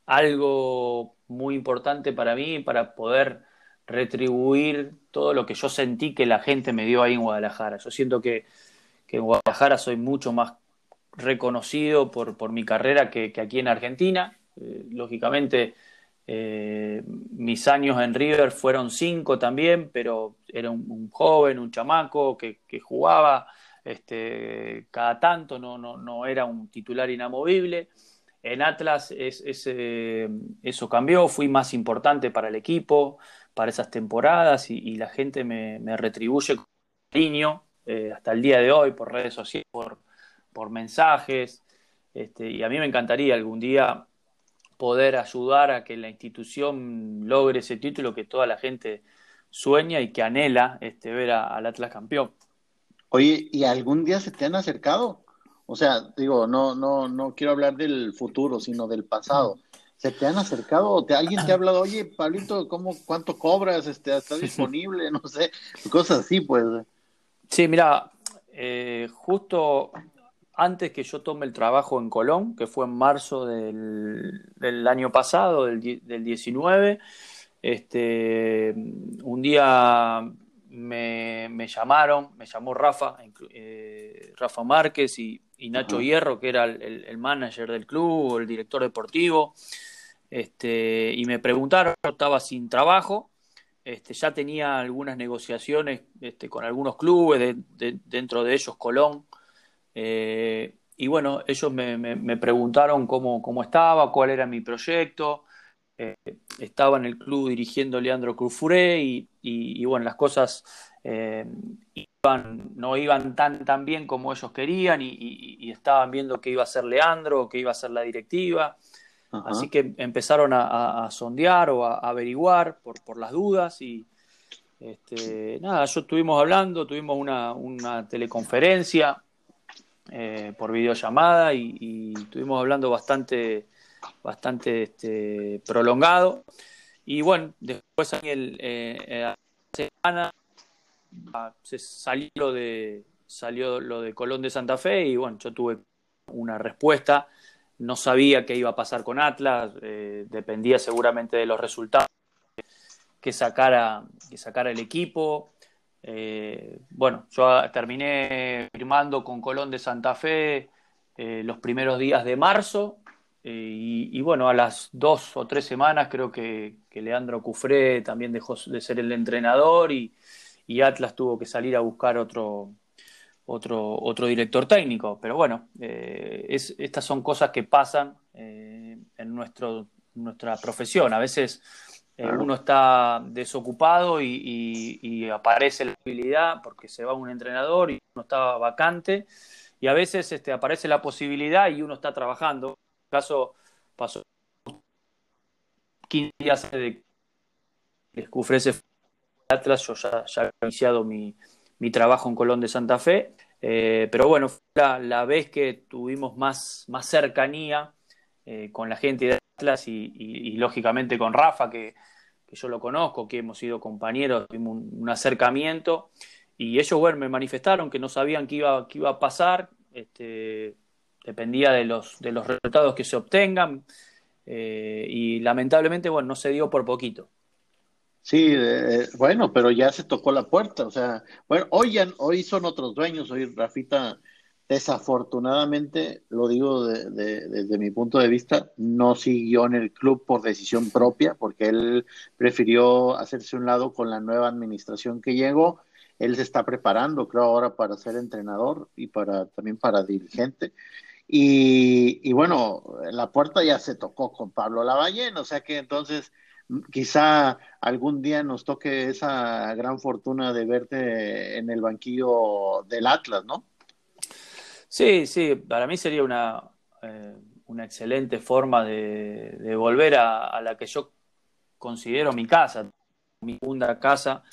algo muy importante para mí, para poder retribuir todo lo que yo sentí que la gente me dio ahí en Guadalajara. Yo siento que, que en Guadalajara soy mucho más reconocido por, por mi carrera que, que, aquí en Argentina. Eh, lógicamente, eh, mis años en River fueron cinco también, pero era un, joven, un chamaco que, que jugaba este, cada tanto, no, no, no, era un titular inamovible. En Atlas eh, eso cambió, fui más importante para el equipo, para esas temporadas y, la gente me, retribuye con cariño eh, hasta el día de hoy por redes sociales, por, mensajes, este, y a mí me encantaría algún día poder ayudar a que la institución logre ese título que toda la gente sueña y que anhela este, ver al Atlas campeón. Oye, ¿y algún día se te han acercado? O sea, digo, no, no, no quiero hablar del futuro, sino del pasado. ¿Se te han acercado? ¿Te, ¿Alguien te ha hablado, oye, Pablito, ¿cómo, ¿cuánto cobras? Este, ¿Está disponible? No sé, cosas así, pues. Sí, mira, eh, justo antes que yo tome el trabajo en Colón, que fue en marzo del, del año pasado, del, del 19, este, un día me, me, llamaron, me llamó Rafa, eh, Rafa Márquez y, y Nacho. Hierro, que era el, el, manager del club, el director deportivo, este, y me preguntaron, yo estaba sin trabajo, este, ya tenía algunas negociaciones este, con algunos clubes, de, de, dentro de ellos Colón, eh, y bueno, ellos me, me, me, preguntaron cómo, cómo estaba, cuál era mi proyecto. Eh, estaba en el club dirigiendo Leandro Cruzfuré y, y, y, bueno, las cosas eh, iban, no iban tan, tan bien como ellos querían y, y, estaban viendo qué iba a hacer Leandro, qué iba a hacer la directiva. Así que empezaron a, a, a sondear o a, a, averiguar por, por las dudas y este, nada, yo estuvimos hablando, tuvimos una, una teleconferencia eh, por videollamada y, y, estuvimos hablando bastante, bastante este, prolongado. Y bueno, después el, eh, la semana se salió lo, de, salió lo de Colón de Santa Fe y bueno, yo tuve una respuesta. No sabía qué iba a pasar con Atlas, eh, dependía seguramente de los resultados que sacara, que sacara el equipo. Eh, bueno, yo terminé firmando con Colón de Santa Fe eh, los primeros días de marzo y, y, bueno, a las dos o tres semanas creo que, que, Leandro Cufré también dejó de ser el entrenador y, y Atlas tuvo que salir a buscar otro, otro, otro director técnico. Pero bueno, eh, es, estas son cosas que pasan eh, en nuestro, nuestra profesión. A veces eh, uno está desocupado y, y, y, aparece la posibilidad porque se va un entrenador y uno está vacante y a veces este, aparece la posibilidad y uno está trabajando. En este caso pasó 15 días de que ofrece Atlas, yo ya, he iniciado mi, mi, trabajo en Colón de Santa Fe. Eh, pero bueno, fue la, la, vez que tuvimos más, más cercanía eh, con la gente de Atlas y, y, lógicamente con Rafa, que, que, yo lo conozco, que hemos sido compañeros, tuvimos un, un, acercamiento. Y ellos, bueno, me manifestaron que no sabían qué iba, qué iba a pasar. Este, dependía de los, de los resultados que se obtengan. Eh, y lamentablemente, bueno, no se dio por poquito. Sí, eh, bueno, pero ya se tocó la puerta, o sea, bueno, hoy, ya, hoy son otros dueños, hoy Rafita, desafortunadamente, lo digo de, de, desde mi punto de vista, no siguió en el club por decisión propia, porque él prefirió hacerse un lado con la nueva administración que llegó, él se está preparando, creo, ahora para ser entrenador y para también para dirigente. Y, y bueno, la puerta ya se tocó con Pablo Lavallén, o sea que entonces quizá algún día nos toque esa gran fortuna de verte en el banquillo del Atlas, ¿no? Sí, sí, para mí sería una, eh, una excelente forma de, de volver a, la que yo considero mi casa, mi segunda casa.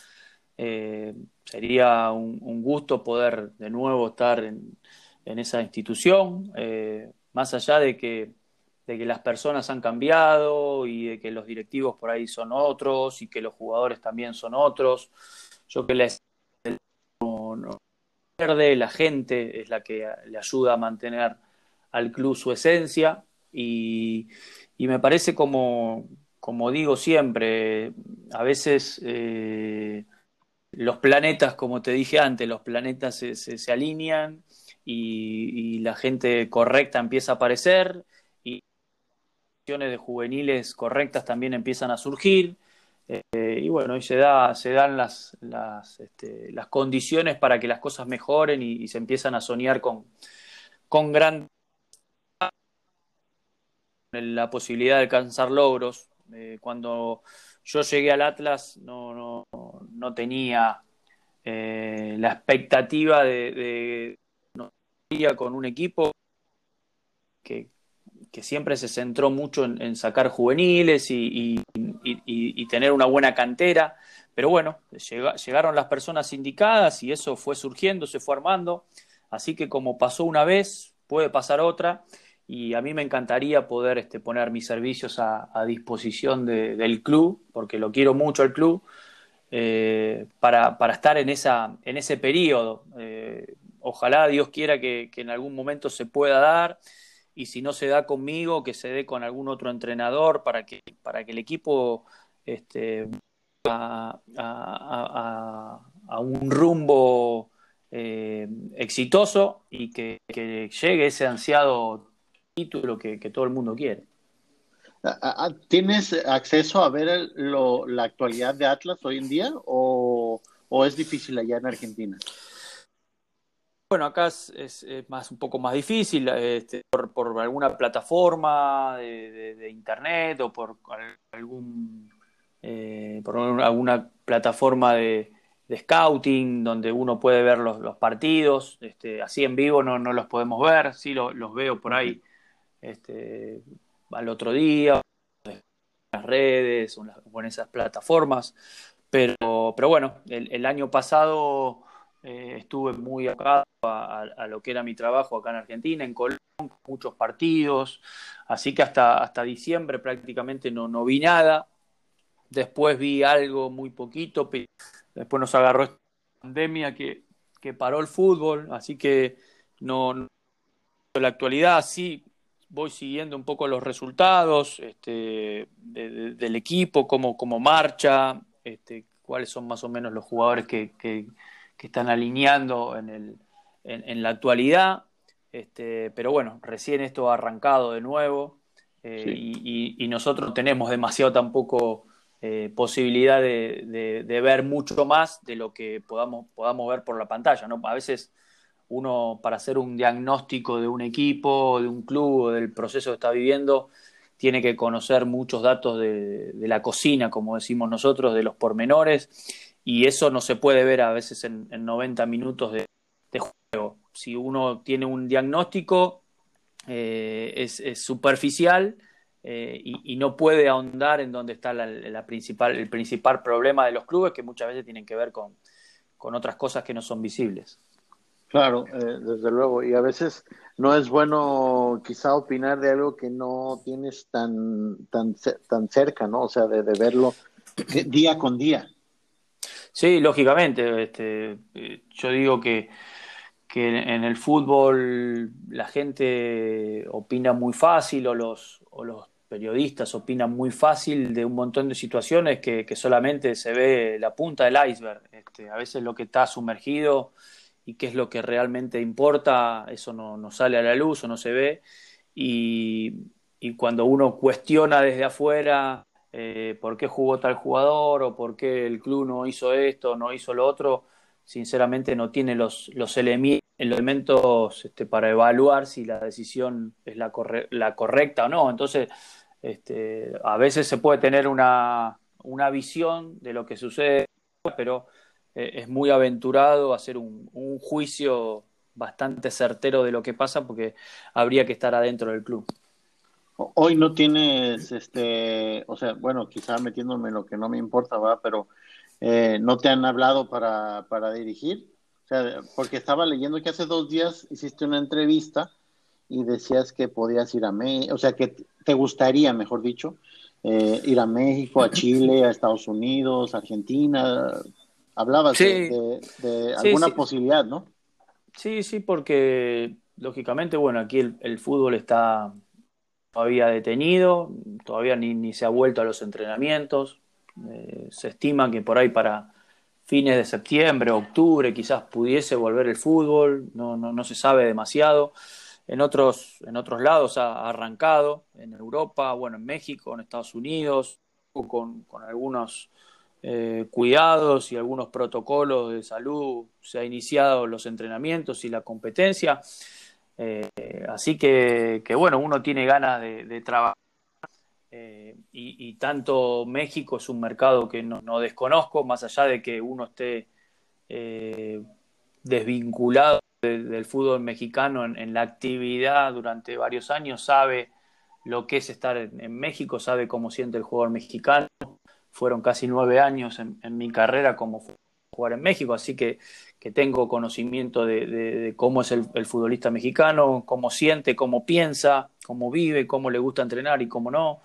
Eh, sería un, un, gusto poder de nuevo estar en, en esa institución, eh, más allá de que de que las personas han cambiado y de que los directivos por ahí son otros y que los jugadores también son otros. Yo que no pierde, la gente es la que le ayuda a mantener al club su esencia y, y me parece como, como digo siempre, a veces eh, los planetas, como te dije antes, los planetas se, se, alinean y la gente correcta empieza a aparecer de juveniles correctas también empiezan a surgir. Eh, y bueno, y se, da, se dan las, las, este, las, condiciones para que las cosas mejoren y, se empiezan a soñar con, con gran la posibilidad de alcanzar logros. Eh, cuando yo llegué al Atlas no, no, no tenía eh, la expectativa de, de con un equipo que, que siempre se centró mucho en, sacar juveniles y, tener una buena cantera. Pero bueno, llega, llegaron las personas indicadas y eso fue surgiendo, se fue armando. Así que como pasó una vez, puede pasar otra. Y a mí me encantaría poder este, poner mis servicios a, disposición de, del club, porque lo quiero mucho al club, eh, para, estar en, esa, en ese periodo. Eh, ojalá Dios quiera que en algún momento se pueda dar y si no se da conmigo, que se dé con algún otro entrenador para que, para que el equipo este, a, a, un rumbo eh, exitoso y que, llegue ese ansiado título que, todo el mundo quiere. ¿Tienes acceso a ver lo, la actualidad de Atlas hoy en día o es difícil allá en Argentina? Bueno, acá es, más un poco más difícil este, por, alguna plataforma de, internet o por algún eh, por alguna plataforma de, scouting donde uno puede ver los, partidos. Este, así en vivo no, no los podemos ver, sí lo, los veo por ahí este, al otro día, en las redes o en, esas plataformas. Pero, pero bueno, el año pasado eh, estuve muy acá a, lo que era mi trabajo acá en Argentina, en Colón, muchos partidos, así que hasta, hasta diciembre prácticamente no, no vi nada. Después vi algo muy poquito, después nos agarró esta pandemia que, que paró el fútbol, así que no, la actualidad sí voy siguiendo un poco los resultados este, de, de, del equipo, cómo, cómo marcha, este, cuáles son más o menos los jugadores que que están alineando en, el, en, en la actualidad. Este, pero bueno, recién esto ha arrancado de nuevo eh, sí. y, y, y, nosotros no tenemos demasiado tampoco eh, posibilidad de, de, de, ver mucho más de lo que podamos, podamos ver por la pantalla. ¿no? A veces uno para hacer un diagnóstico de un equipo, de un club o del proceso que está viviendo, tiene que conocer muchos datos de, de la cocina, como decimos nosotros, de los pormenores y eso no se puede ver a veces en, en 90 minutos de, juego. Si uno tiene un diagnóstico, eh, es, es, superficial eh, y, no puede ahondar en donde está la, principal, el principal problema de los clubes, que muchas veces tienen que ver con, con otras cosas que no son visibles. Claro, eh, desde luego. Y a veces no es bueno quizá opinar de algo que no tienes tan, tan, tan cerca, ¿no? O sea, de, verlo día con día. Sí, lógicamente. Este, eh, yo digo que, que en el fútbol la gente opina muy fácil o los, o los periodistas opinan muy fácil de un montón de situaciones que, solamente se ve la punta del iceberg. Este, a veces lo que está sumergido y qué es lo que realmente importa, eso no, sale a la luz o no se ve. Y, cuando uno cuestiona desde afuera eh, por qué jugó tal jugador o por qué el club no hizo esto, no hizo lo otro, sinceramente no tiene los, los elementos este, para evaluar si la decisión es la, la correcta o no. Entonces, este, a veces se puede tener una, una visión de lo que sucede, pero eh, es muy aventurado hacer un, un, juicio bastante certero de lo que pasa porque habría que estar adentro del club. Hoy no tienes, este, o sea, bueno, quizá metiéndome en lo que no me importa, ¿va? pero eh, no te han hablado para, para dirigir. O sea, porque estaba leyendo que hace dos días hiciste una entrevista y decías que podías ir a México, o sea, que te gustaría, mejor dicho, eh, ir a México, a Chile, a Estados Unidos, Argentina. Hablabas de, alguna posibilidad, ¿no? Sí, sí, porque lógicamente, bueno, aquí el, fútbol está todavía detenido, todavía ni, ni, se ha vuelto a los entrenamientos. Eh, se estima que por ahí para fines de septiembre, octubre, quizás pudiese volver el fútbol, no, no, no se sabe demasiado en otros, en otros lados ha arrancado, en Europa, bueno, en México, en Estados Unidos, con, con algunos eh, cuidados y algunos protocolos de salud se ha iniciado los entrenamientos y la competencia. Eh, así que, bueno, uno tiene ganas de, trabajar. Eh, y, tanto México es un mercado que no, no desconozco, más allá de que uno esté desvinculado del fútbol mexicano en, la actividad durante varios años, sabe lo que es estar en, México, sabe cómo siente el jugador mexicano. Fueron casi nueve años en, mi carrera como jugar en México, así que, que tengo conocimiento de, cómo es el, futbolista mexicano, cómo siente, cómo piensa, cómo vive, cómo le gusta entrenar y cómo no.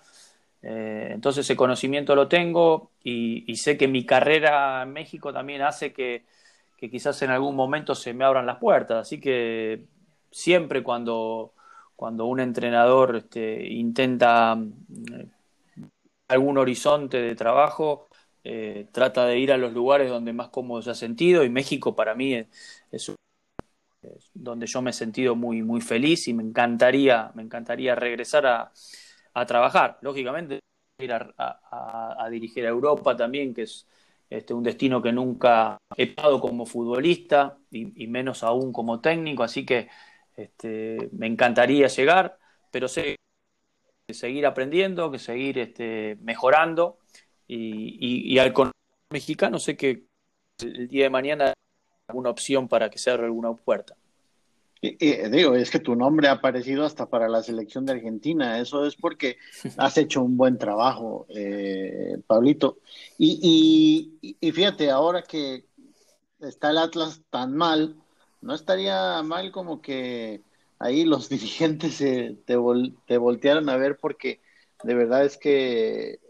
Eh, entonces ese conocimiento lo tengo y sé que mi carrera en México también hace que, quizás en algún momento se me abran las puertas. Así que siempre cuando, cuando un entrenador este, intenta eh, algún horizonte de trabajo, eh, trata de ir a los lugares donde más cómodo se ha sentido y México para mí es, donde yo me he sentido muy, muy feliz y me encantaría, me encantaría regresar a, a trabajar. Lógicamente, ir a, a dirigir a Europa también, que es este, un destino que nunca he pasado como futbolista y, menos aún como técnico, así que este, me encantaría llegar, pero sé que seguir aprendiendo, que seguir este, mejorando y, y, al mexicano sé que el día de mañana hay alguna opción para que se abra alguna puerta. Y, digo, es que tu nombre ha aparecido hasta para la selección de Argentina. Eso es porque has hecho un buen trabajo, eh, Pablito. Y, y, fíjate, ahora que está el Atlas tan mal, no estaría mal como que ahí los dirigentes se, te, te voltearan a ver porque de verdad es que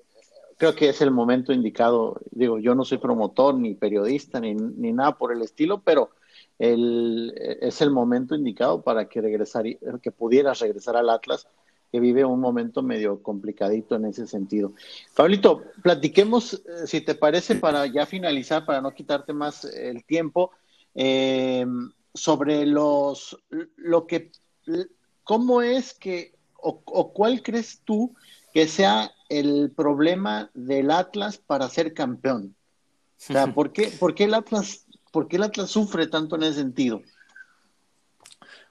creo que es el momento indicado. Digo, yo no soy promotor ni periodista ni, ni nada por el estilo, pero el, es el momento indicado para que, regresar, que pudieras regresar al Atlas, que vive un momento medio complicadito en ese sentido. Pablito, platiquemos, eh, si te parece, para ya finalizar, para no quitarte más el tiempo, eh, sobre los, lo que, cómo es que, o, o cuál crees tú que sea el problema del Atlas para ser campeón. O sea, ¿por qué, ¿por qué el Atlas ¿Por qué el Atlas sufre tanto en ese sentido?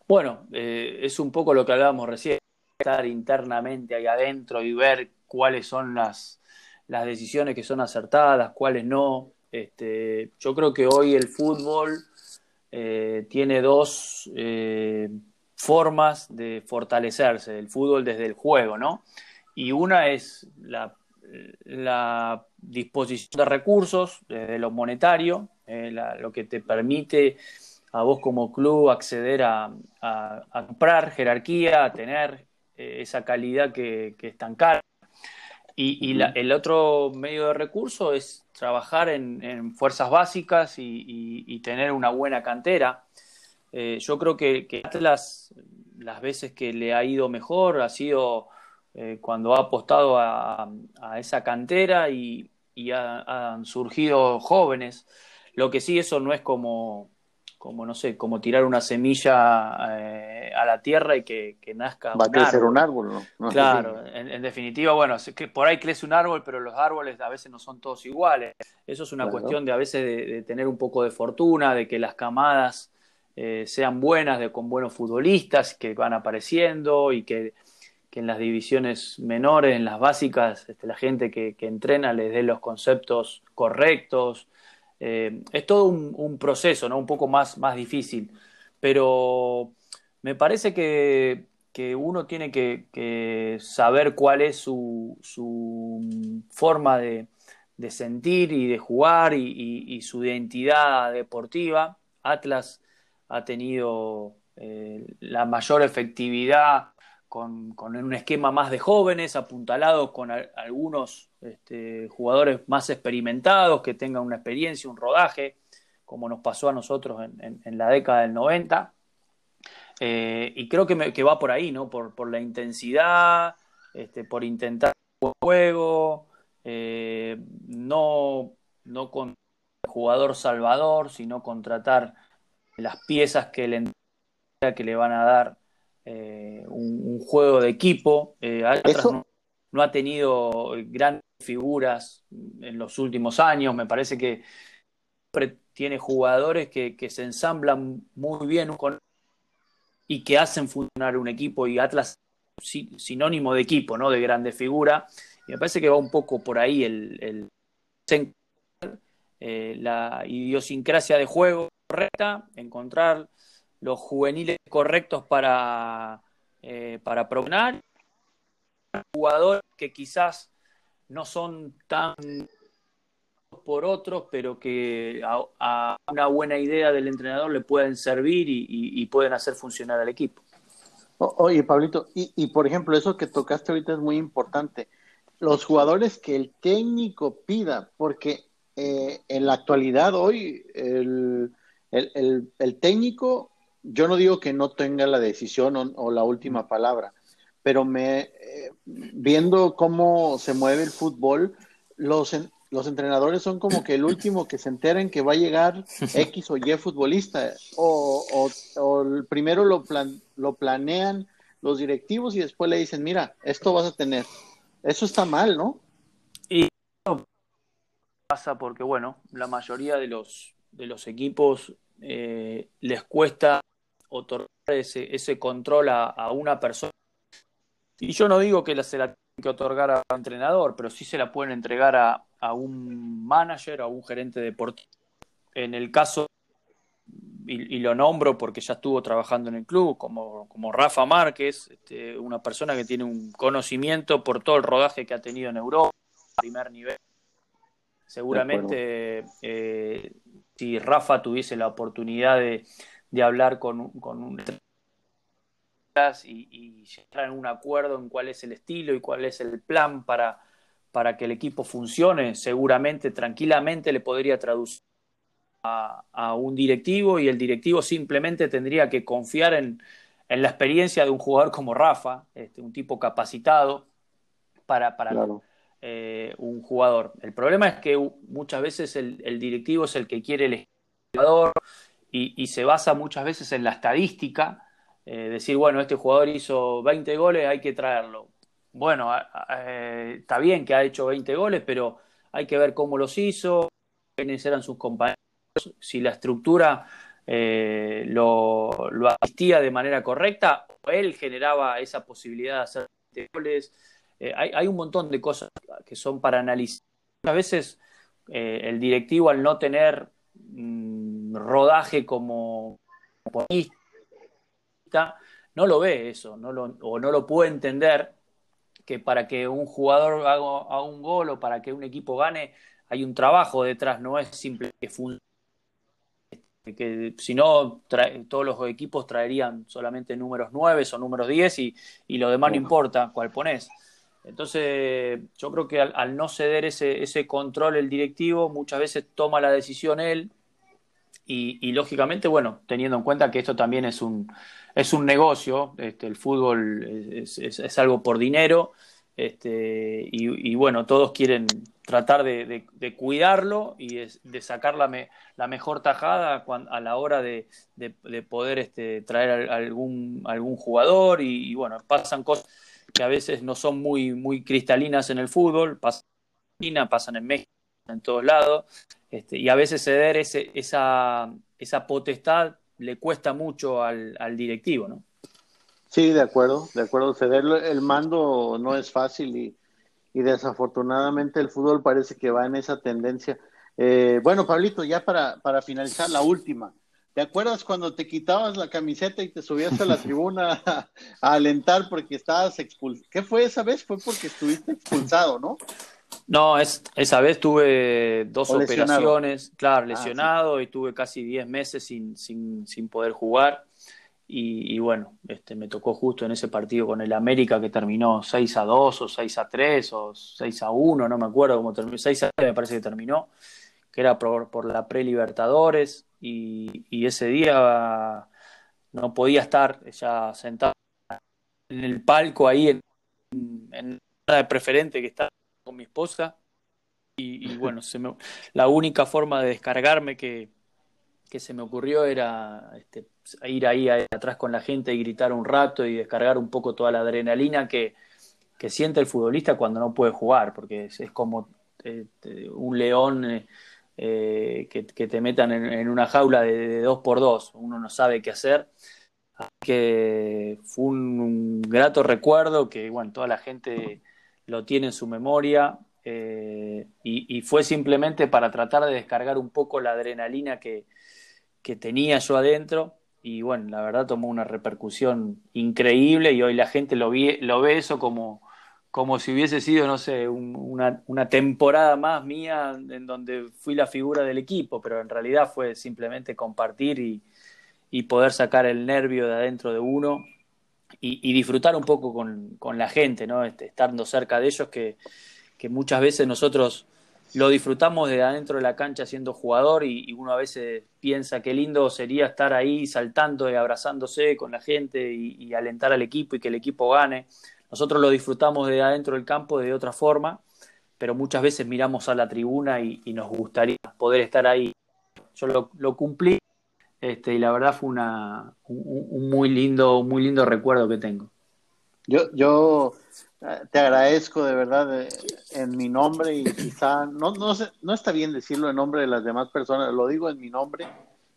Bueno, eh, es un poco lo que hablábamos recién, estar internamente ahí adentro y ver cuáles son las, las decisiones que son acertadas, cuáles no. Este, yo creo que hoy el fútbol eh, tiene dos eh, formas de fortalecerse, el fútbol desde el juego, ¿no? Y una es la, disposición de recursos desde lo monetario, eh, lo que te permite a vos como club acceder a, comprar jerarquía, a tener eh, esa calidad que, es tan cara. Y, el otro medio de recurso es trabajar en, fuerzas básicas y, tener una buena cantera. Eh, yo creo que, que, Atlas, las veces que le ha ido mejor, ha sido eh, cuando ha apostado a, esa cantera y, han surgido jóvenes. Lo que sí, eso no es como, como no sé, como tirar una semilla eh, a la tierra y que, nazca Va a crecer un árbol, ¿no? claro, en, definitiva, bueno, que por ahí crece un árbol, pero los árboles a veces no son todos iguales. Eso es una cuestión de a veces de, tener un poco de fortuna, de que las camadas eh, sean buenas, de con buenos futbolistas que van apareciendo y que que en las divisiones menores, en las básicas, este, la gente que, entrena les dé los conceptos correctos. Eh, es todo un, proceso, ¿no? Un poco más, más difícil. Pero me parece que, uno tiene que, saber cuál es su, forma de, sentir y de jugar y, su identidad deportiva. Atlas ha tenido eh, la mayor efectividad con, un esquema más de jóvenes, apuntalados con algunos este, jugadores más experimentados, que tengan una experiencia, un rodaje, como nos pasó a nosotros en, la década del 90. Eh, y creo que, va por ahí, ¿no? Por, la intensidad, este, por intentar juego, eh, no, no con el jugador salvador, sino contratar las piezas que le, que le van a dar eh, un, juego de equipo. Eh, no, ha tenido grandes figuras en los últimos años. Me parece que tiene jugadores que, se ensamblan muy bien con y que hacen funcionar un equipo y Atlas sinónimo de equipo, ¿no? De grande figura. Y me parece que va un poco por ahí el, eh, la idiosincrasia de juego correcta, encontrar los juveniles correctos para, eh, para jugadores que quizás no son tan por otros, pero que a, una buena idea del entrenador le pueden servir y, pueden hacer funcionar al equipo. oye, Pablito, y, y, por ejemplo, eso que tocaste ahorita es muy importante. Los jugadores que el técnico pida, porque eh, en la actualidad hoy el, el, el técnico yo no digo que no tenga la decisión o, la última palabra, pero me eh, viendo cómo se mueve el fútbol, los, los entrenadores son como que el último que se enteren que va a llegar X o Y futbolista, o, o, primero lo, plan, lo planean los directivos y después le dicen, mira, esto vas a tener. Eso está mal, ¿no? Y pasa porque, bueno, la mayoría de los, de los equipos eh, les cuesta otorgar ese, ese control a, una persona. Y yo no digo que la, se la tiene que otorgar a un entrenador, pero sí se la pueden entregar a, a un manager, a un gerente deportivo. En el caso, y, lo nombro porque ya estuvo trabajando en el club, como, como Rafa Márquez, este, una persona que tiene un conocimiento por todo el rodaje que ha tenido en Europa, primer nivel. Seguramente, eh, si Rafa tuviese la oportunidad de, de hablar con, con un y, y, llegar a un acuerdo en cuál es el estilo y cuál es el plan para, para que el equipo funcione, seguramente, tranquilamente le podría traducir a, un directivo y el directivo simplemente tendría que confiar en, la experiencia de un jugador como Rafa, este, un tipo capacitado para, para eh, un jugador. El problema es que muchas veces el, el directivo es el que quiere el jugador y, se basa muchas veces en la estadística, eh, decir, bueno, este jugador hizo 20 goles, hay que traerlo. Bueno, eh, está bien que ha hecho 20 goles, pero hay que ver cómo los hizo, quiénes eran sus compañeros, si la estructura eh, lo, asistía de manera correcta, o él generaba esa posibilidad de hacer goles. Hay, hay, un montón de cosas que son para analizar. A veces el directivo al no tener Mm, rodaje como no lo ve eso, no lo, o no lo puede entender, que para que un jugador haga, un gol o para que un equipo gane, hay un trabajo detrás, no es simple que funcione. Que si no, todos los equipos traerían solamente números 9 o números 10 y, y lo demás no importa cuál pones. Entonces, yo creo que al, no ceder ese, ese, control el directivo, muchas veces toma la decisión él y, lógicamente, bueno, teniendo en cuenta que esto también es un, es un negocio, este, el fútbol es, es, algo por dinero este, y, bueno, todos quieren tratar de, de, cuidarlo y de, sacar la, la, mejor tajada a la hora de, poder este, traer algún, algún jugador y, y bueno, pasan cosas que a veces no son muy, muy cristalinas en el fútbol, pasan en China, pasan en México, en todos lados, este, y a veces ceder ese, esa, esa potestad le cuesta mucho al, al directivo, ¿no? Sí, de acuerdo, de acuerdo. Ceder el mando no es fácil y, y desafortunadamente el fútbol parece que va en esa tendencia. Eh, bueno, Pablito, ya para, para finalizar, la última. ¿Te acuerdas cuando te quitabas la camiseta y te subías a la tribuna a, alentar porque estabas expulsado? ¿Qué fue esa vez? Fue porque estuviste expulsado, ¿no? No, es, esa vez tuve dos operaciones, claro, ah, lesionado y tuve casi 10 meses sin, sin, sin poder jugar. Y, bueno, este, me tocó justo en ese partido con el América que terminó 6 a 2 o 6 a 3 o 6 a 1, no me acuerdo cómo terminó, 6 a 3 me parece que terminó, que era por, por la pre-Libertadores. Y, ese día no podía estar ya sentado en el palco ahí en, en de preferente que estaba con mi esposa y, bueno, se la única forma de descargarme que, que se me ocurrió era este, ir ahí, atrás con la gente y gritar un rato y descargar un poco toda la adrenalina que, que siente el futbolista cuando no puede jugar, porque es, como eh, un león eh, eh, que, te metan en, una jaula de, dos por dos, uno no sabe qué hacer. Así que fue un, grato recuerdo que, bueno, toda la gente lo tiene en su memoria eh, y, fue simplemente para tratar de descargar un poco la adrenalina que, que tenía yo adentro y bueno, la verdad tomó una repercusión increíble y hoy la gente lo, lo ve eso como, como si hubiese sido, no sé, una, una, temporada más mía en donde fui la figura del equipo, pero en realidad fue simplemente compartir y, y poder sacar el nervio de adentro de uno y, disfrutar un poco con, con, la gente, ¿no? Este, estando cerca de ellos, que, que, muchas veces nosotros lo disfrutamos de adentro de la cancha siendo jugador y, y, uno a veces piensa qué lindo sería estar ahí saltando y abrazándose con la gente y alentar al equipo y que el equipo gane nosotros lo disfrutamos de adentro del campo de otra forma, pero muchas veces miramos a la tribuna y, nos gustaría poder estar ahí. Yo lo, cumplí este, y la verdad fue una, un, muy, lindo, muy lindo recuerdo que tengo. Yo, yo eh, te agradezco de verdad eh, en mi nombre y quizá no, no, no está bien decirlo en nombre de las demás personas, lo digo en mi nombre,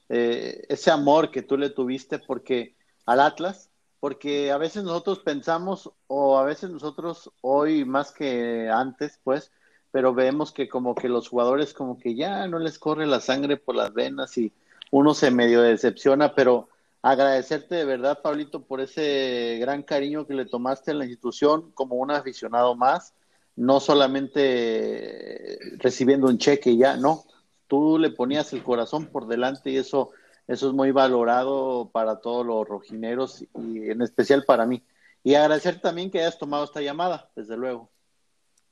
eh, ese amor que tú le tuviste porque al Atlas porque a veces nosotros pensamos, o a veces nosotros hoy más que antes, pues, pero vemos que como que los jugadores como que ya no les corre la sangre por las venas y uno se medio decepciona, pero agradecerte de verdad, Pablito, por ese gran cariño que le tomaste a la institución como un aficionado más, no solamente recibiendo un cheque ya, no, tú le ponías el corazón por delante y eso eso es muy valorado para todos los rojineros y en especial para mí. Y agradecer también que hayas tomado esta llamada, desde luego.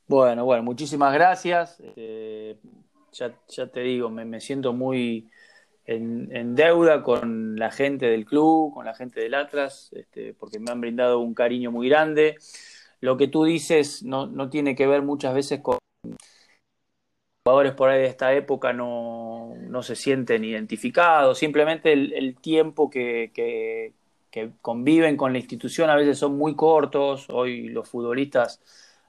Bueno, bueno, muchísimas gracias. Eh, ya, te digo, me, siento muy en, deuda con la gente del club, con la gente del Atlas, este, porque me han brindado un cariño muy grande. Lo que tú dices no, no tiene que ver muchas veces con jugadores por ahí de esta época no, no se sienten identificados, simplemente el, tiempo que, que, conviven con la institución a veces son muy cortos, hoy los futbolistas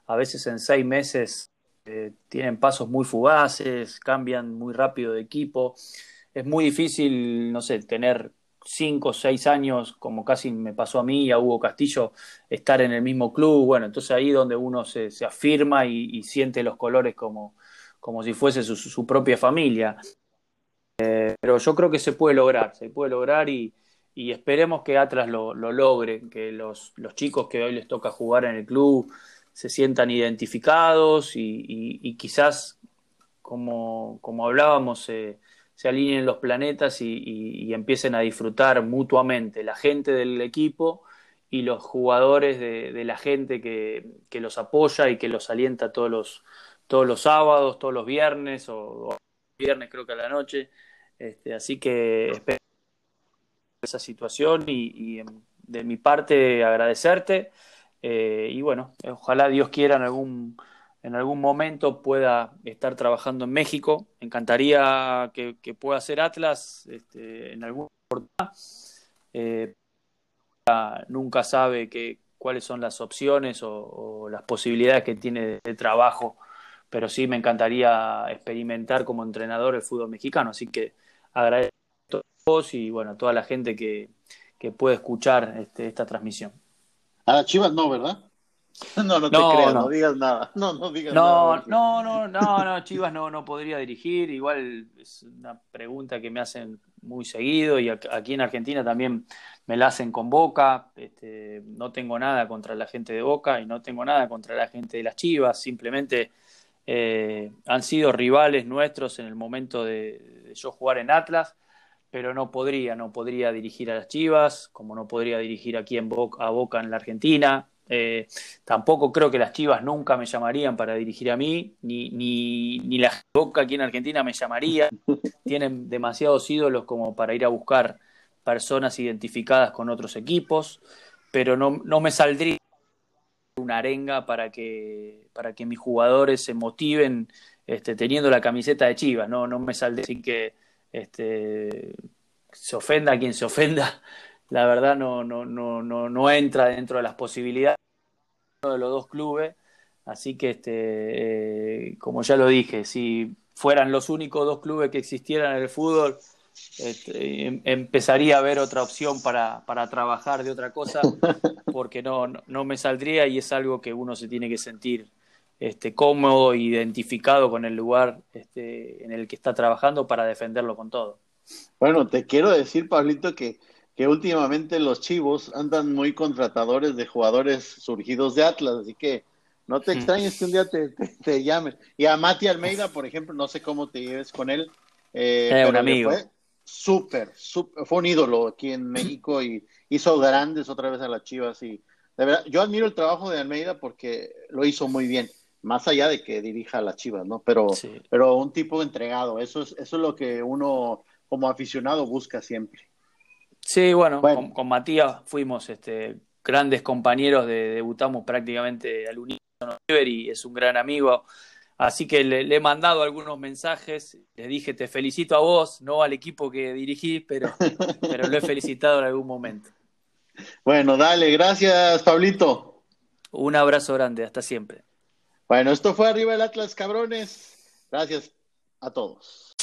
a veces en seis meses eh, tienen pasos muy fugaces, cambian muy rápido de equipo, es muy difícil, no sé, tener cinco o seis años, como casi me pasó a mí y a Hugo Castillo, estar en el mismo club, bueno, entonces ahí donde uno se, se afirma y siente los colores como como si fuese su, propia familia. Eh, pero yo creo que se puede lograr, se puede lograr y, esperemos que Atlas lo, logre, que los, chicos que hoy les toca jugar en el club se sientan identificados y, quizás, como, como hablábamos, se alineen los planetas y, empiecen a disfrutar mutuamente la gente del equipo y los jugadores de, la gente que, los apoya y que los alienta todos los, todos los sábados, todos los viernes o, viernes creo que a la noche. Este, así que espero esa situación y, de mi parte agradecerte eh, y bueno, ojalá Dios quiera en algún, en algún momento pueda estar trabajando en México. Encantaría que, pueda ser Atlas este, en algún. Eh, nunca sabe que, cuáles son las opciones o, las posibilidades que tiene de, trabajo, pero sí me encantaría experimentar como entrenador el fútbol mexicano. Así que agradezco a todos y bueno, a toda la gente que, puede escuchar este, esta transmisión. A Chivas no, ¿verdad? No, no te creas, no. digas nada. No, no digas nada. No, no, no, no, Chivas no, no podría dirigir. Igual es una pregunta que me hacen muy seguido y aquí en Argentina también me la hacen con Boca. Este, no tengo nada contra la gente de Boca y no tengo nada contra la gente de las Chivas. Simplemente eh, han sido rivales nuestros en el momento de yo jugar en Atlas pero no podría, no podría dirigir a las Chivas, como no podría dirigir aquí en Boca, a Boca en la Argentina. Eh, tampoco creo que las Chivas nunca me llamarían para dirigir a mí, ni, ni, ni la Boca aquí en Argentina me llamaría. Tienen demasiados ídolos como para ir a buscar personas identificadas con otros equipos, pero no, no me saldría una arenga para que, para que mis jugadores se motiven este, teniendo la camiseta de Chivas, no, no me saldría así que este, se ofenda quien se ofenda, la verdad no, no, no, no, no entra dentro de las posibilidades de los dos clubes. Así que, este, eh, como ya lo dije, si fueran los únicos dos clubes que existieran en el fútbol, este, em, empezaría a haber otra opción para, para trabajar de otra cosa, porque no, no, me saldría y es algo que uno se tiene que sentir este, cómodo, identificado con el lugar este, en el que está trabajando para defenderlo con todo. Bueno, te quiero decir, Pablito, que, que últimamente los chivos andan muy contratadores de jugadores surgidos de Atlas, así que no te extrañes que un día te, te, llamen. Y a Mati Almeida, por ejemplo, no sé cómo te lleves con él. Eh, un amigo. Fue súper, fue un ídolo aquí en México y hizo grandes otra vez a las chivas. Y de verdad, yo admiro el trabajo de Almeida porque lo hizo muy bien más allá de que dirija a las Chivas, ¿no? Pero, pero un tipo entregado, eso es, eso es lo que uno como aficionado busca siempre. Sí, bueno, Con, Matías fuimos este, grandes compañeros, de, debutamos prácticamente al unísono y es un gran amigo. Así que le, le, he mandado algunos mensajes, le dije te felicito a vos, no al equipo que dirigí, pero, pero lo he felicitado en algún momento. Bueno, dale, gracias Pablito. Un abrazo grande, hasta siempre. Bueno, esto fue Arriba el Atlas, cabrones. Gracias a todos.